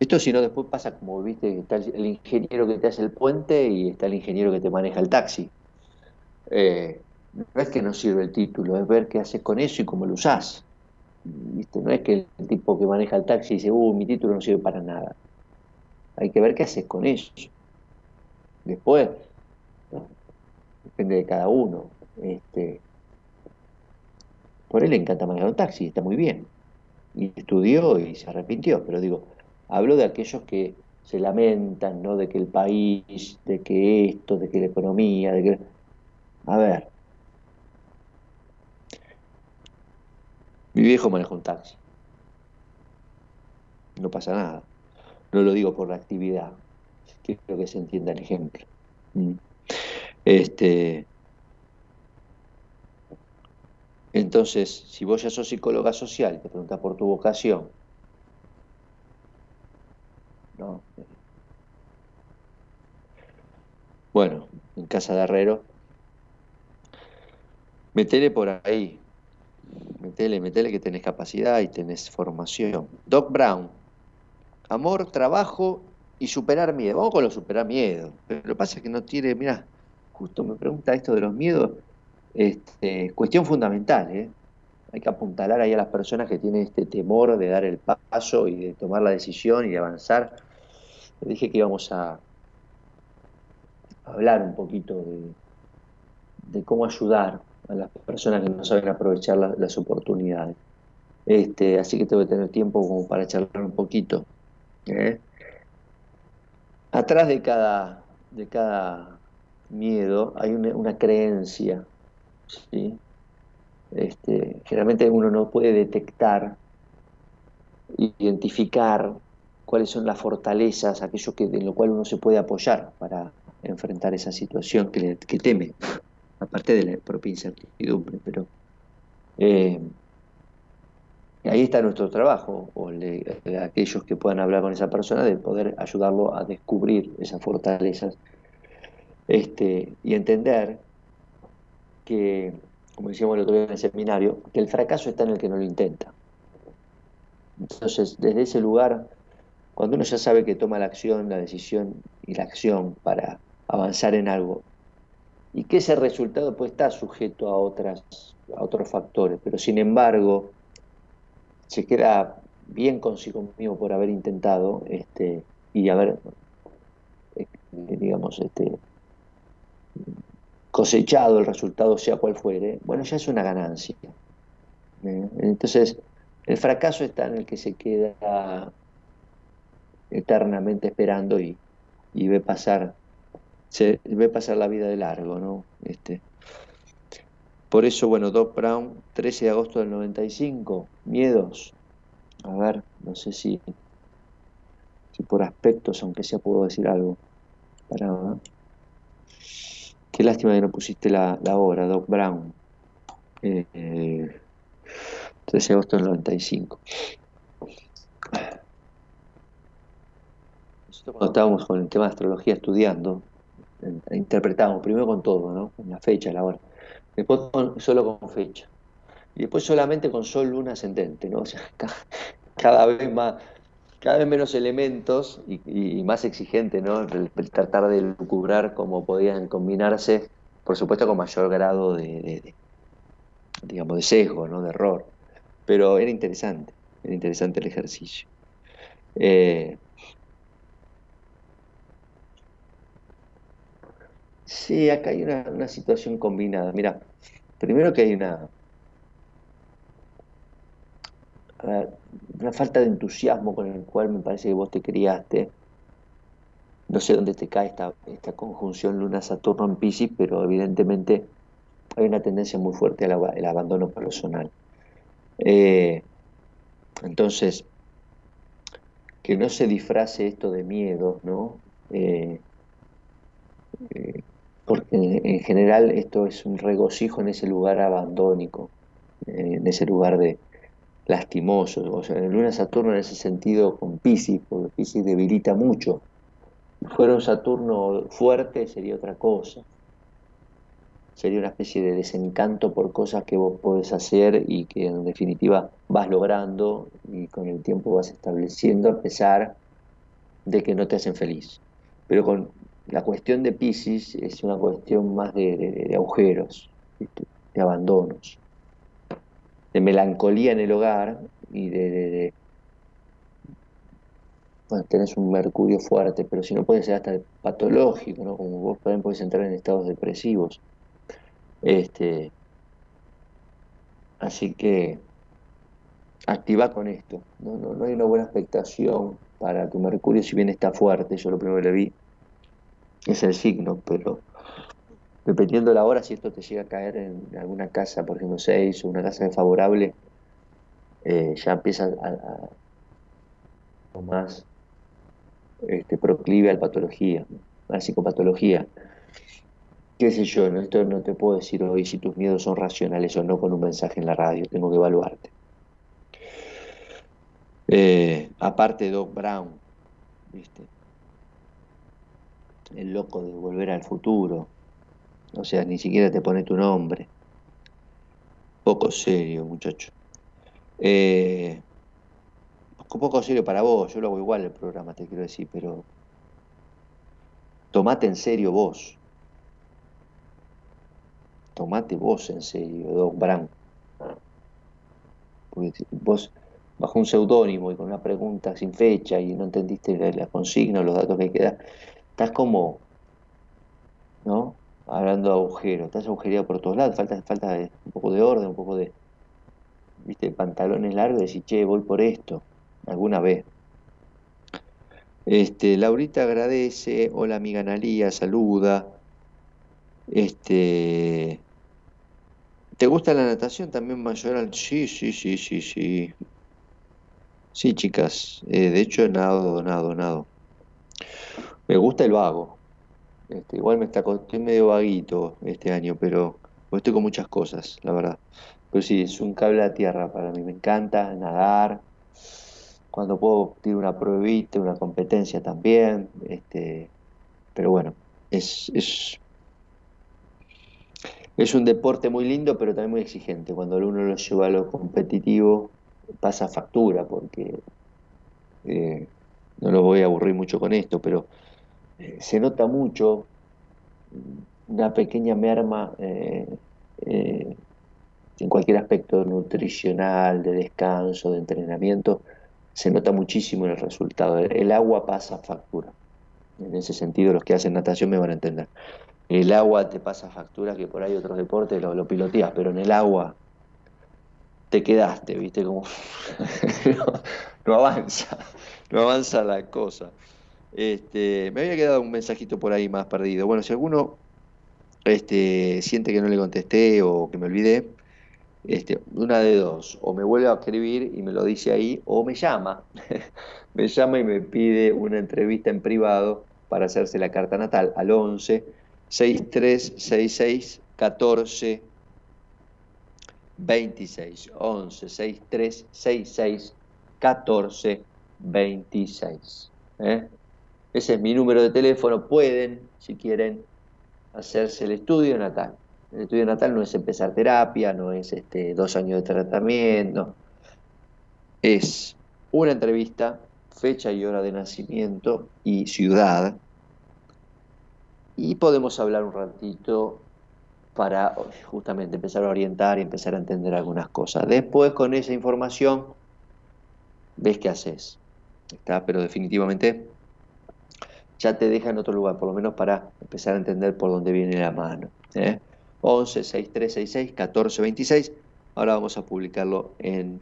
Esto si no después pasa como, viste, está el, ingeniero que te hace el puente y está el ingeniero que te maneja el taxi. Eh, no es que no sirve el título, es ver qué haces con eso y cómo lo usás. ¿Viste? No es que el tipo que maneja el taxi dice, uh, mi título no sirve para nada. Hay que ver qué haces con eso. Después, depende de cada uno. Este, por él le encanta manejar un taxi, está muy bien. Y estudió y se arrepintió, pero digo, hablo de aquellos que se lamentan, ¿no? De que el país, de que esto, de que la economía, de que... A ver. Mi viejo maneja un taxi. No pasa nada. No lo digo por la actividad. Quiero que se entienda el ejemplo. Mm. Este, entonces, si vos ya sos psicóloga social te preguntas por tu vocación, ¿no? Bueno, en casa de Herrero, metele por ahí, metele, metele que tenés capacidad y tenés formación. Doc Brown, amor, trabajo y superar miedo. Vamos con lo superar miedo. Pero lo que pasa es que no tiene, mira, justo me pregunta esto de los miedos, este, cuestión fundamental, ¿eh? Hay que apuntalar ahí a las personas que tienen este temor de dar el paso y de tomar la decisión y de avanzar. Le dije que íbamos a hablar un poquito de, cómo ayudar a las personas que no saben aprovechar las oportunidades. Este, así que tengo que tener tiempo como para charlar un poquito. ¿Eh? Atrás de cada, de cada miedo hay una, creencia. ¿sí? Este, generalmente uno no puede detectar, identificar cuáles son las fortalezas, aquello que, en lo cual uno se puede apoyar para enfrentar esa situación que, teme, aparte de la propia incertidumbre. Pero eh, ahí está nuestro trabajo, o aquellos que puedan hablar con esa persona, de poder ayudarlo a descubrir esas fortalezas este, y entender que, como decíamos el otro día en el seminario, que el fracaso está en el que no lo intenta. Entonces, desde ese lugar, cuando uno ya sabe que toma la acción, la decisión y la acción para avanzar en algo, y que ese resultado puede estar sujeto a, otras, a otros factores, pero sin embargo, se queda bien consigo mismo por haber intentado este, y haber, eh, digamos, este, cosechado el resultado, sea cual fuere, bueno, ya es una ganancia. ¿eh? Entonces, el fracaso está en el que se queda eternamente esperando y, ve pasar se ve pasar la vida de largo, ¿no? Este, por eso, bueno, Doc Brown, 13 de agosto del 95, miedos. A ver, no sé si, si por aspectos, aunque sea puedo decir algo. Qué lástima que no pusiste la, la obra, Doc Brown. Eh, 13 de agosto del 95. Nosotros cuando estábamos con el tema de astrología estudiando, interpretábamos primero con todo, ¿no? Con la fecha, la hora después solo con fecha, y después solamente con sol, luna, ascendente, ¿no? O sea, cada, vez más, cada vez menos elementos y, más exigente, ¿no? El, tratar de lucubrar cómo podían combinarse, por supuesto con mayor grado de, digamos, de sesgo, ¿no? De error. Pero era interesante, era interesante el ejercicio. Eh, Sí, acá hay una, situación combinada. Mira, primero que hay una, una falta de entusiasmo con el cual me parece que vos te criaste. No sé dónde te cae esta, esta conjunción Luna-Saturno en Pisces, pero evidentemente hay una tendencia muy fuerte al, abandono personal. Eh, entonces, que no se disfrace esto de miedo, ¿no? Eh, eh, porque en general esto es un regocijo en ese lugar abandónico, en ese lugar de lastimoso. O sea, en Luna Saturno en ese sentido con Pisces, porque Pisces debilita mucho. Si fuera un Saturno fuerte sería otra cosa. Sería una especie de desencanto por cosas que vos podés hacer y que en definitiva vas logrando y con el tiempo vas estableciendo a pesar de que no te hacen feliz. Pero con la cuestión de Pisces es una cuestión más de, agujeros, de abandonos, de melancolía en el hogar y de, bueno, tenés un mercurio fuerte, pero si no puede ser hasta patológico, ¿no? Como vos también podés entrar en estados depresivos. Este, así que activa con esto. No, no, no hay una buena expectación para tu Mercurio, si bien está fuerte, yo lo primero que le vi es el signo, pero dependiendo de la hora, si esto te llega a caer en alguna casa, por ejemplo 6 o una casa desfavorable, eh, ya empieza a, a, más este, proclive a la patología, a la psicopatología. Qué sé yo, ¿no? esto no te puedo decir hoy si tus miedos son racionales o no con un mensaje en la radio, tengo que evaluarte. Eh, aparte Doc Brown, ¿viste? El loco de volver al futuro, o sea, ni siquiera te pone tu nombre. Poco serio, muchacho. Eh, poco serio para vos, yo lo hago igual el programa, te quiero decir, pero tomate en serio vos. Tomate vos en serio, Doc Brown. Porque vos bajo un seudónimo y con una pregunta sin fecha y no entendiste la, consigna o los datos que hay que dar, estás como, ¿no? Hablando de agujero, estás agujereado por todos lados, falta, falta un poco de orden, un poco de, viste, pantalones largos, decir, che, voy por esto, alguna vez. Este, Laurita agradece, hola amiga Analía, saluda. Este, ¿te gusta la natación también, Mayoral? Sí, sí, sí, sí, sí. Sí, chicas, eh, de hecho nado, nado, nado. Me gusta el vago. Este, igual me está estoy medio vaguito este año, pero estoy con muchas cosas, la verdad. Pero sí, es un cable a tierra para mí. Me encanta nadar. Cuando puedo tirar una pruebita, una competencia también. Este, pero bueno, es, es, es un deporte muy lindo, pero también muy exigente. Cuando uno lo lleva a lo competitivo, pasa factura, porque eh, no lo voy a aburrir mucho con esto, pero eh, se nota mucho una pequeña merma eh, en cualquier aspecto nutricional, de descanso, de entrenamiento, se nota muchísimo en el resultado. El agua pasa factura. En ese sentido, los que hacen natación me van a entender. El agua te pasa factura que por ahí otros deportes lo, lo piloteas, pero en el agua te quedaste, ¿viste? Como no, avanza, no avanza la cosa. Este, me había quedado un mensajito por ahí más perdido. Bueno, si alguno este, siente que no le contesté o que me olvidé, este, una de dos, o me vuelve a escribir y me lo dice ahí, o me llama, me llama y me pide una entrevista en privado para hacerse la carta natal al 11 6366 14 26 11 63 66 14 26. Ese es mi número de teléfono. Pueden, si quieren, hacerse el estudio natal. El estudio natal no es empezar terapia, no es este, dos años de tratamiento. Es una entrevista, fecha y hora de nacimiento y ciudad. Y podemos hablar un ratito para justamente empezar a orientar y empezar a entender algunas cosas. Después con esa información ves qué haces. ¿Está? Pero definitivamente ya te deja en otro lugar, por lo menos para empezar a entender por dónde viene la mano. ¿eh? 11 6366 1426. Ahora vamos a publicarlo en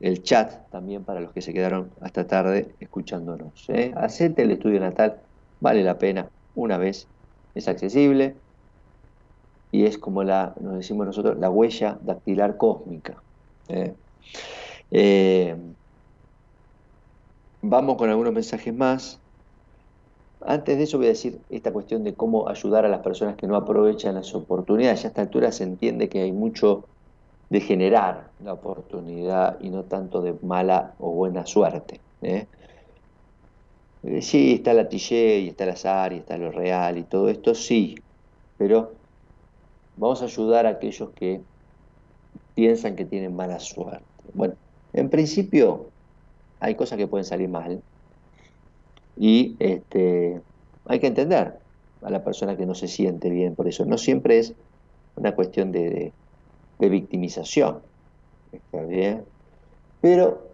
el chat también para los que se quedaron hasta tarde escuchándonos. ¿eh? Hacete el estudio natal, vale la pena una vez, es accesible, y es como la, nos decimos nosotros, la huella dactilar cósmica. ¿eh? Eh, vamos con algunos mensajes más. Antes de eso voy a decir esta cuestión de cómo ayudar a las personas que no aprovechan las oportunidades. Ya a esta altura se entiende que hay mucho de generar la oportunidad y no tanto de mala o buena suerte. ¿eh? Sí, está la tille y está el azar y está lo real y todo esto, sí, pero vamos a ayudar a aquellos que piensan que tienen mala suerte. Bueno, en principio hay cosas que pueden salir mal y este, hay que entender a la persona que no se siente bien por eso. No siempre es una cuestión de, victimización, ¿está bien? Pero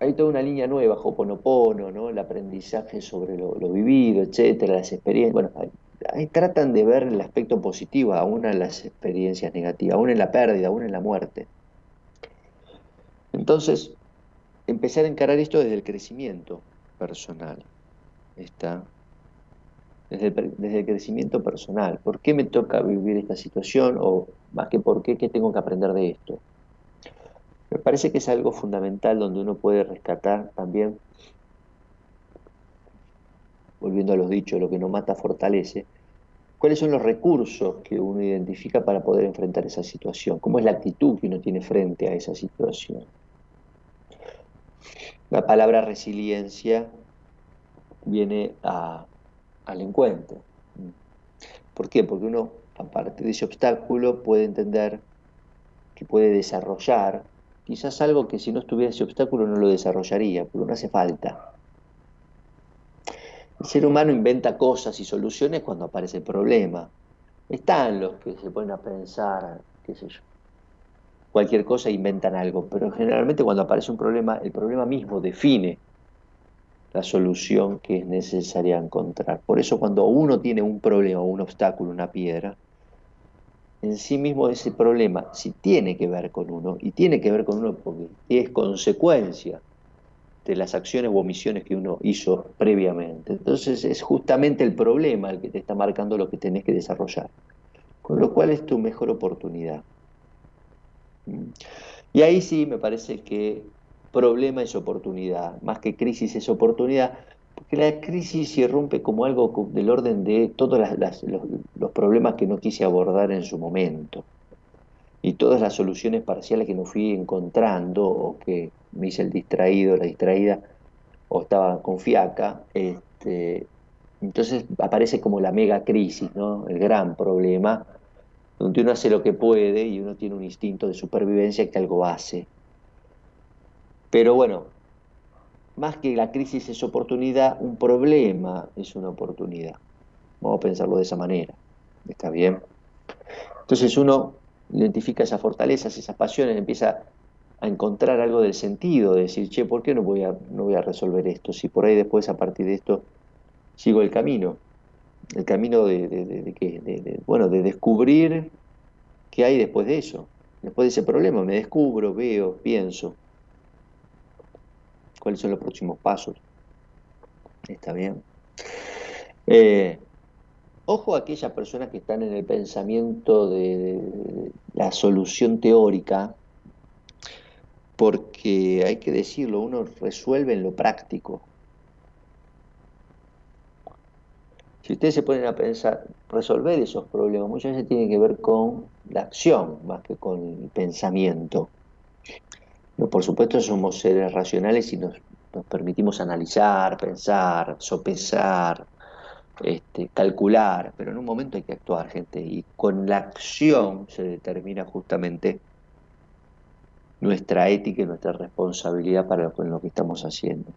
hay toda una línea nueva, Hoponopono, ¿no? el aprendizaje sobre lo, vivido, etcétera, las experiencias. Bueno, ahí tratan de ver el aspecto positivo aún en las experiencias negativas, aún en la pérdida, aún en la muerte. Entonces, empezar a encarar esto desde el crecimiento personal. Está desde el, desde el, crecimiento personal. ¿Por qué me toca vivir esta situación? O más que por qué, ¿qué tengo que aprender de esto? Me parece que es algo fundamental donde uno puede rescatar también, volviendo a los dichos, lo que no mata fortalece, cuáles son los recursos que uno identifica para poder enfrentar esa situación, cómo es la actitud que uno tiene frente a esa situación. La palabra resiliencia viene a, al encuentro. ¿Por qué? Porque uno, aparte de ese obstáculo, puede entender que puede desarrollar quizás algo que si no estuviera ese obstáculo no lo desarrollaría, porque no hace falta. El ser humano inventa cosas y soluciones cuando aparece el problema. Están los que se ponen a pensar, qué sé yo, cualquier cosa inventan algo, pero generalmente cuando aparece un problema, el problema mismo define la solución que es necesaria encontrar. Por eso cuando uno tiene un problema, un obstáculo, una piedra, en sí mismo ese problema, si tiene que ver con uno, y tiene que ver con uno porque es consecuencia de las acciones u omisiones que uno hizo previamente. Entonces es justamente el problema el que te está marcando lo que tenés que desarrollar. Con lo cual es tu mejor oportunidad. Y ahí sí me parece que problema es oportunidad, más que crisis es oportunidad, porque la crisis irrumpe como algo del orden de todos los, problemas que no quise abordar en su momento y todas las soluciones parciales que no fui encontrando o que me hice el distraído, la distraída o estaba con fiaca, este, entonces aparece como la mega crisis, ¿no? el gran problema donde uno hace lo que puede y uno tiene un instinto de supervivencia que algo hace. Pero bueno, más que la crisis es oportunidad, un problema es una oportunidad. Vamos a pensarlo de esa manera. ¿Está bien? Entonces uno identifica esas fortalezas, esas pasiones, empieza a encontrar algo del sentido, de decir, che, ¿por qué no voy a, no voy a resolver esto? Si por ahí después, a partir de esto, sigo el camino el camino de, de, bueno, de descubrir qué hay después de eso, después de ese problema, me descubro, veo, pienso, cuáles son los próximos pasos. Está bien. Eh, ojo a aquellas personas que están en el pensamiento de la solución teórica, porque hay que decirlo, uno resuelve en lo práctico, Si ustedes se ponen a pensar, resolver esos problemas muchas veces tiene que ver con la acción más que con el pensamiento. Por supuesto somos seres racionales y nos, permitimos analizar, pensar, sopesar, este, calcular, pero en un momento hay que actuar, gente, y con la acción se determina justamente nuestra ética y nuestra responsabilidad para lo que estamos haciendo.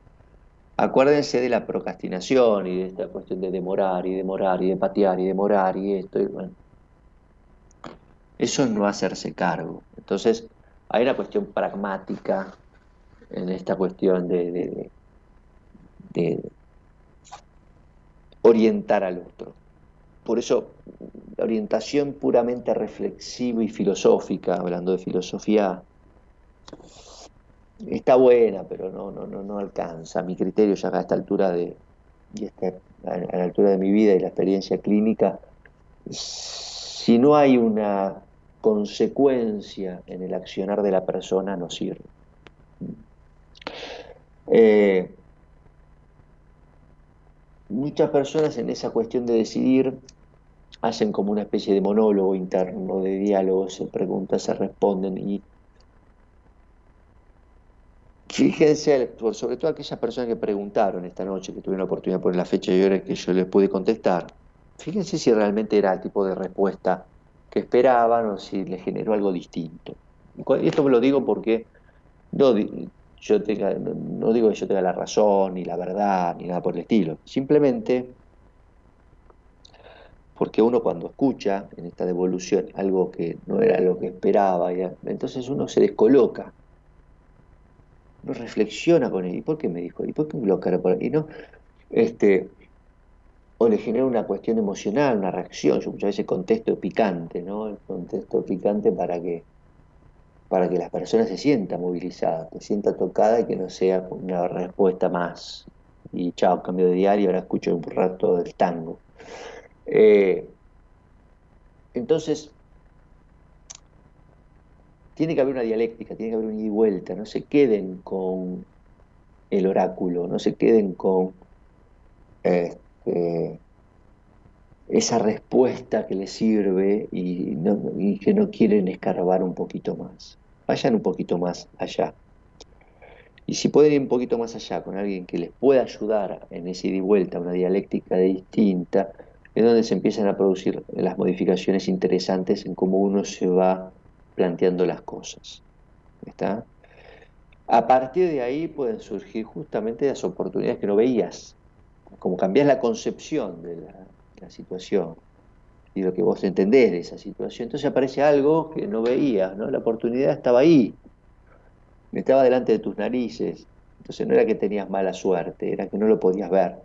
Acuérdense de la procrastinación y de esta cuestión de demorar y demorar y de patear y demorar y esto. bueno. Eso es no hacerse cargo. Entonces, hay una cuestión pragmática en esta cuestión de, de orientar al otro. Por eso, la orientación puramente reflexiva y filosófica, hablando de filosofía, está buena, pero no, no, no, no alcanza. Mi criterio ya a esta altura de, y a la altura de mi vida y la experiencia clínica, si no hay una consecuencia en el accionar de la persona, no sirve. Eh, muchas personas en esa cuestión de decidir hacen como una especie de monólogo interno, de diálogo, se preguntan, se responden y Fíjense, sobre todo aquellas personas que preguntaron esta noche, que tuvieron la oportunidad de poner la fecha y hora que yo les pude contestar, fíjense si realmente era el tipo de respuesta que esperaban o si les generó algo distinto. Esto me lo digo porque no, no digo que yo tenga la razón, ni la verdad, ni nada por el estilo. Simplemente porque uno cuando escucha en esta devolución algo que no era lo que esperaba, entonces uno se descoloca no reflexiona con él. ¿Y por qué me dijo? ¿Y por qué me lo por ahí? no, este, o le genera una cuestión emocional, una reacción. Yo muchas veces contesto picante, ¿no? El contesto picante para que para que las personas se sientan movilizadas, se sienta tocada y que no sea una respuesta más. Y chao, cambio de diario, ahora escucho un rato del tango. Eh, entonces, tiene que haber una dialéctica, tiene que haber un ida y vuelta, no se queden con el oráculo, no se queden con este, esa respuesta que les sirve y, que no quieren escarbar un poquito más. Vayan un poquito más allá. Y si pueden ir un poquito más allá con alguien que les pueda ayudar en ese ida y vuelta, una dialéctica distinta, es donde se empiezan a producir las modificaciones interesantes en cómo uno se va planteando las cosas. ¿Está? A partir de ahí pueden surgir justamente las oportunidades que no veías, como cambias la concepción de la, situación y lo que vos entendés de esa situación. Entonces aparece algo que no veías, ¿no? La oportunidad estaba ahí, estaba delante de tus narices. Entonces no era que tenías mala suerte, era que no lo podías ver,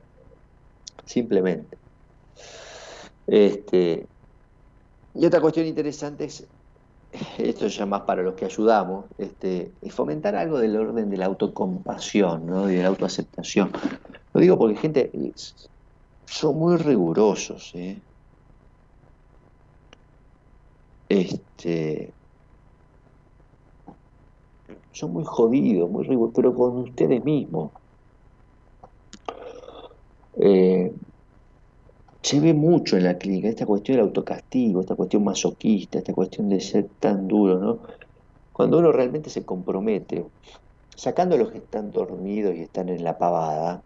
simplemente. Este, y otra cuestión interesante es, esto ya más para los que ayudamos, este, es fomentar algo del orden de la autocompasión ¿no? y de la autoaceptación. Lo digo porque gente son muy rigurosos, ¿eh? Este, son muy jodidos, muy rigurosos, pero con ustedes mismos. Eh, se ve mucho en la clínica esta cuestión del autocastigo, esta cuestión masoquista, esta cuestión de ser tan duro, ¿no? Cuando uno realmente se compromete, sacando a los que están dormidos y están en la pavada,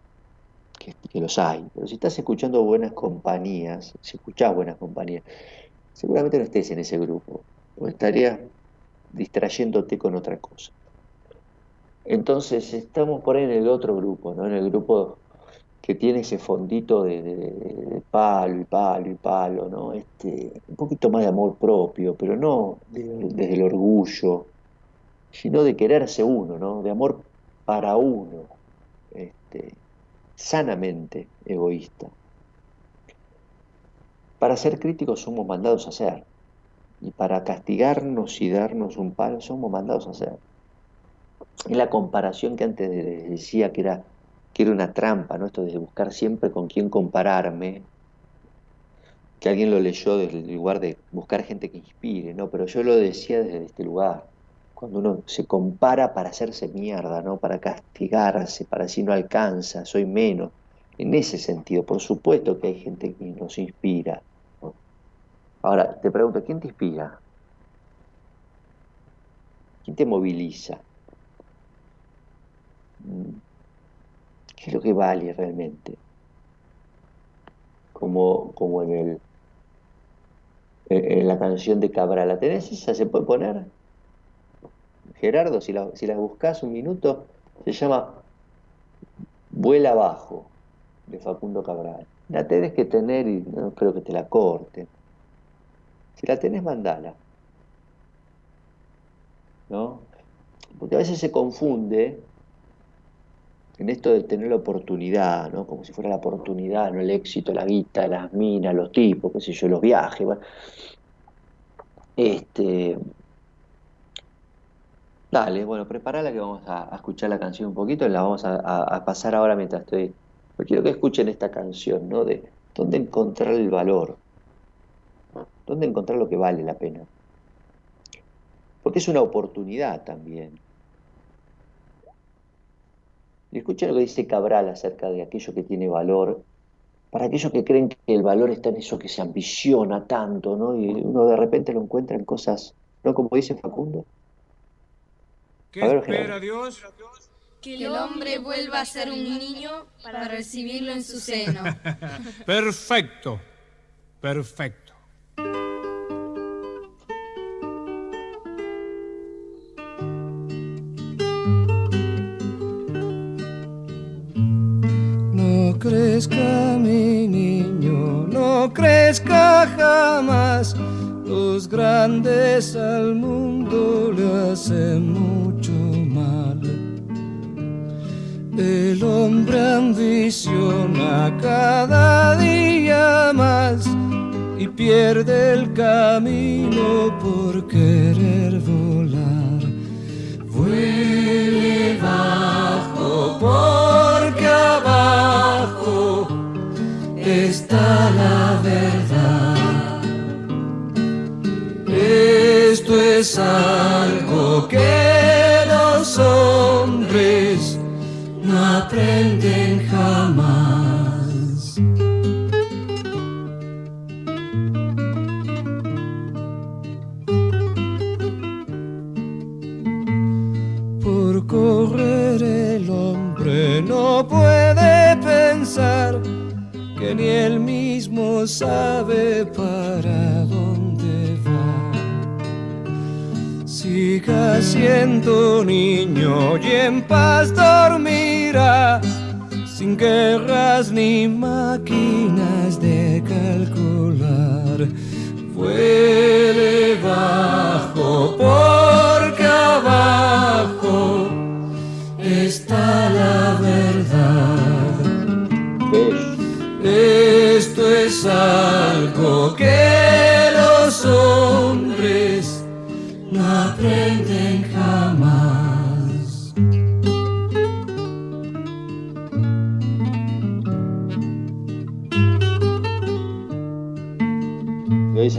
que, los hay. Pero si estás escuchando buenas compañías, si escuchás buenas compañías, seguramente no estés en ese grupo, o estarías distrayéndote con otra cosa. Entonces estamos por ahí en el otro grupo, ¿no? en el grupo que tiene ese fondito de, palo y palo y palo, ¿no? Este, un poquito más de amor propio, pero no desde el orgullo, sino de quererse uno, ¿no? de amor para uno. Este, sanamente egoísta. Para ser críticos somos mandados a ser, y para castigarnos y darnos un palo somos mandados a hacer. Es la comparación que antes decía que era, que era una trampa, ¿no? esto de buscar siempre con quién compararme, que alguien lo leyó desde el lugar de buscar gente que inspire, ¿no? pero yo lo decía desde este lugar cuando uno se compara para hacerse mierda, ¿no? Para castigarse, para si no alcanza, soy menos. En ese sentido, por supuesto que hay gente que nos inspira. Ahora, te pregunto, ¿quién te inspira? ¿Quién te moviliza? Mm. ¿Qué es lo que vale realmente? Como, como en, el, en la canción de Cabral. ¿La tenés esa? ¿Se puede poner? Gerardo, si la, si buscas un minuto, se llama Vuela abajo, de Facundo Cabral. La tenés que tener y no creo que te la corte. Si la tenés, mandala. ¿No? Porque a veces se confunde en esto de tener la oportunidad, ¿no? Como si fuera la oportunidad, no el éxito, la guita, las minas, los tipos, qué sé yo, los viajes. Este, Dale, bueno, prepárala que vamos a, escuchar la canción un poquito, la vamos a, pasar ahora mientras estoy. Porque quiero que escuchen esta canción, ¿no? De dónde encontrar el valor, dónde encontrar lo que vale la pena. Porque es una oportunidad también. Y escuchen lo que dice Cabral acerca de aquello que tiene valor, para aquellos que creen que el valor está en eso que se ambiciona tanto, ¿no? Y uno de repente lo encuentra en cosas, ¿no? Como dice Facundo ¿Qué espera Dios? Que el hombre vuelva a ser un niño para recibirlo en su seno. perfecto, perfecto. Crezca jamás. Los grandes al mundo le hacemos el hombre ambiciona cada día más y pierde el camino por querer volar. Siendo niño y en paz dormirá, sin guerras ni máquinas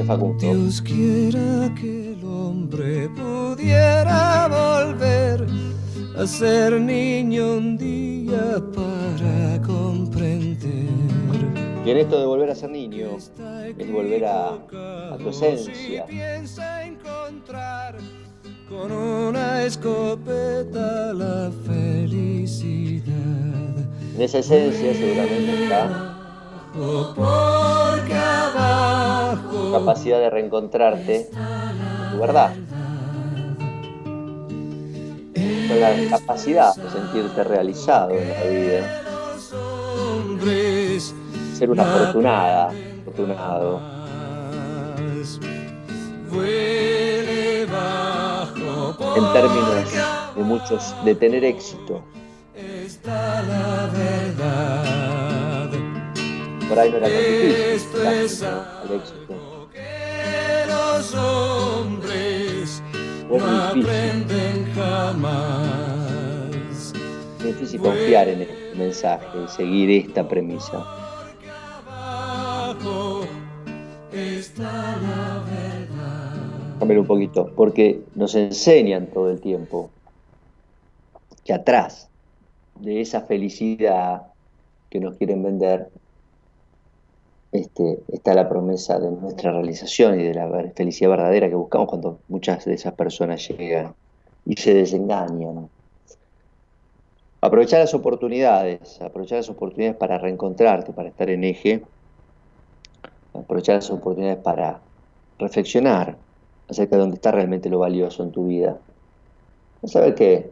Facundo. Dios quiera que el hombre pudiera volver a ser niño un día para comprender. Y en esto de volver a ser niño, es volver a, a tu esencia. piensa encontrar con una escopeta la felicidad. En esa esencia seguramente está Porque abajo capacidad de reencontrarte con tu verdad. Con la capacidad de sentirte realizado en la vida. Ser una afortunada, afortunado. En términos de muchos, de tener éxito. está la verdad. Por ahí no era tan difícil. Al éxito. los hombres no aprenden jamás. Es difícil confiar en este mensaje y seguir esta premisa. Abajo está la verdad. Cambiar un poquito, porque nos enseñan todo el tiempo que atrás de esa felicidad que nos quieren vender este, está la promesa de nuestra realización y de la felicidad verdadera que buscamos cuando muchas de esas personas llegan y se desengañan. Aprovechar las oportunidades, aprovechar las oportunidades para reencontrarte, para estar en eje, aprovechar las oportunidades para reflexionar acerca de dónde está realmente lo valioso en tu vida. Vas a ver que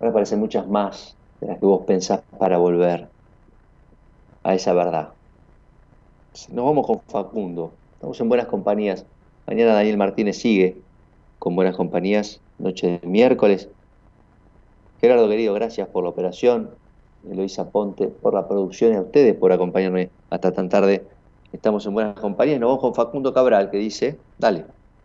van a aparecer muchas más de las que vos pensás para volver a esa verdad. Nos vamos con Facundo, estamos en buenas compañías. Mañana Daniel Martínez sigue con buenas compañías, noche de miércoles. Gerardo querido, gracias por la operación. Eloisa Ponte por la producción y a ustedes por acompañarme hasta tan tarde. Estamos en buenas compañías. Nos vamos con Facundo Cabral que dice, dale.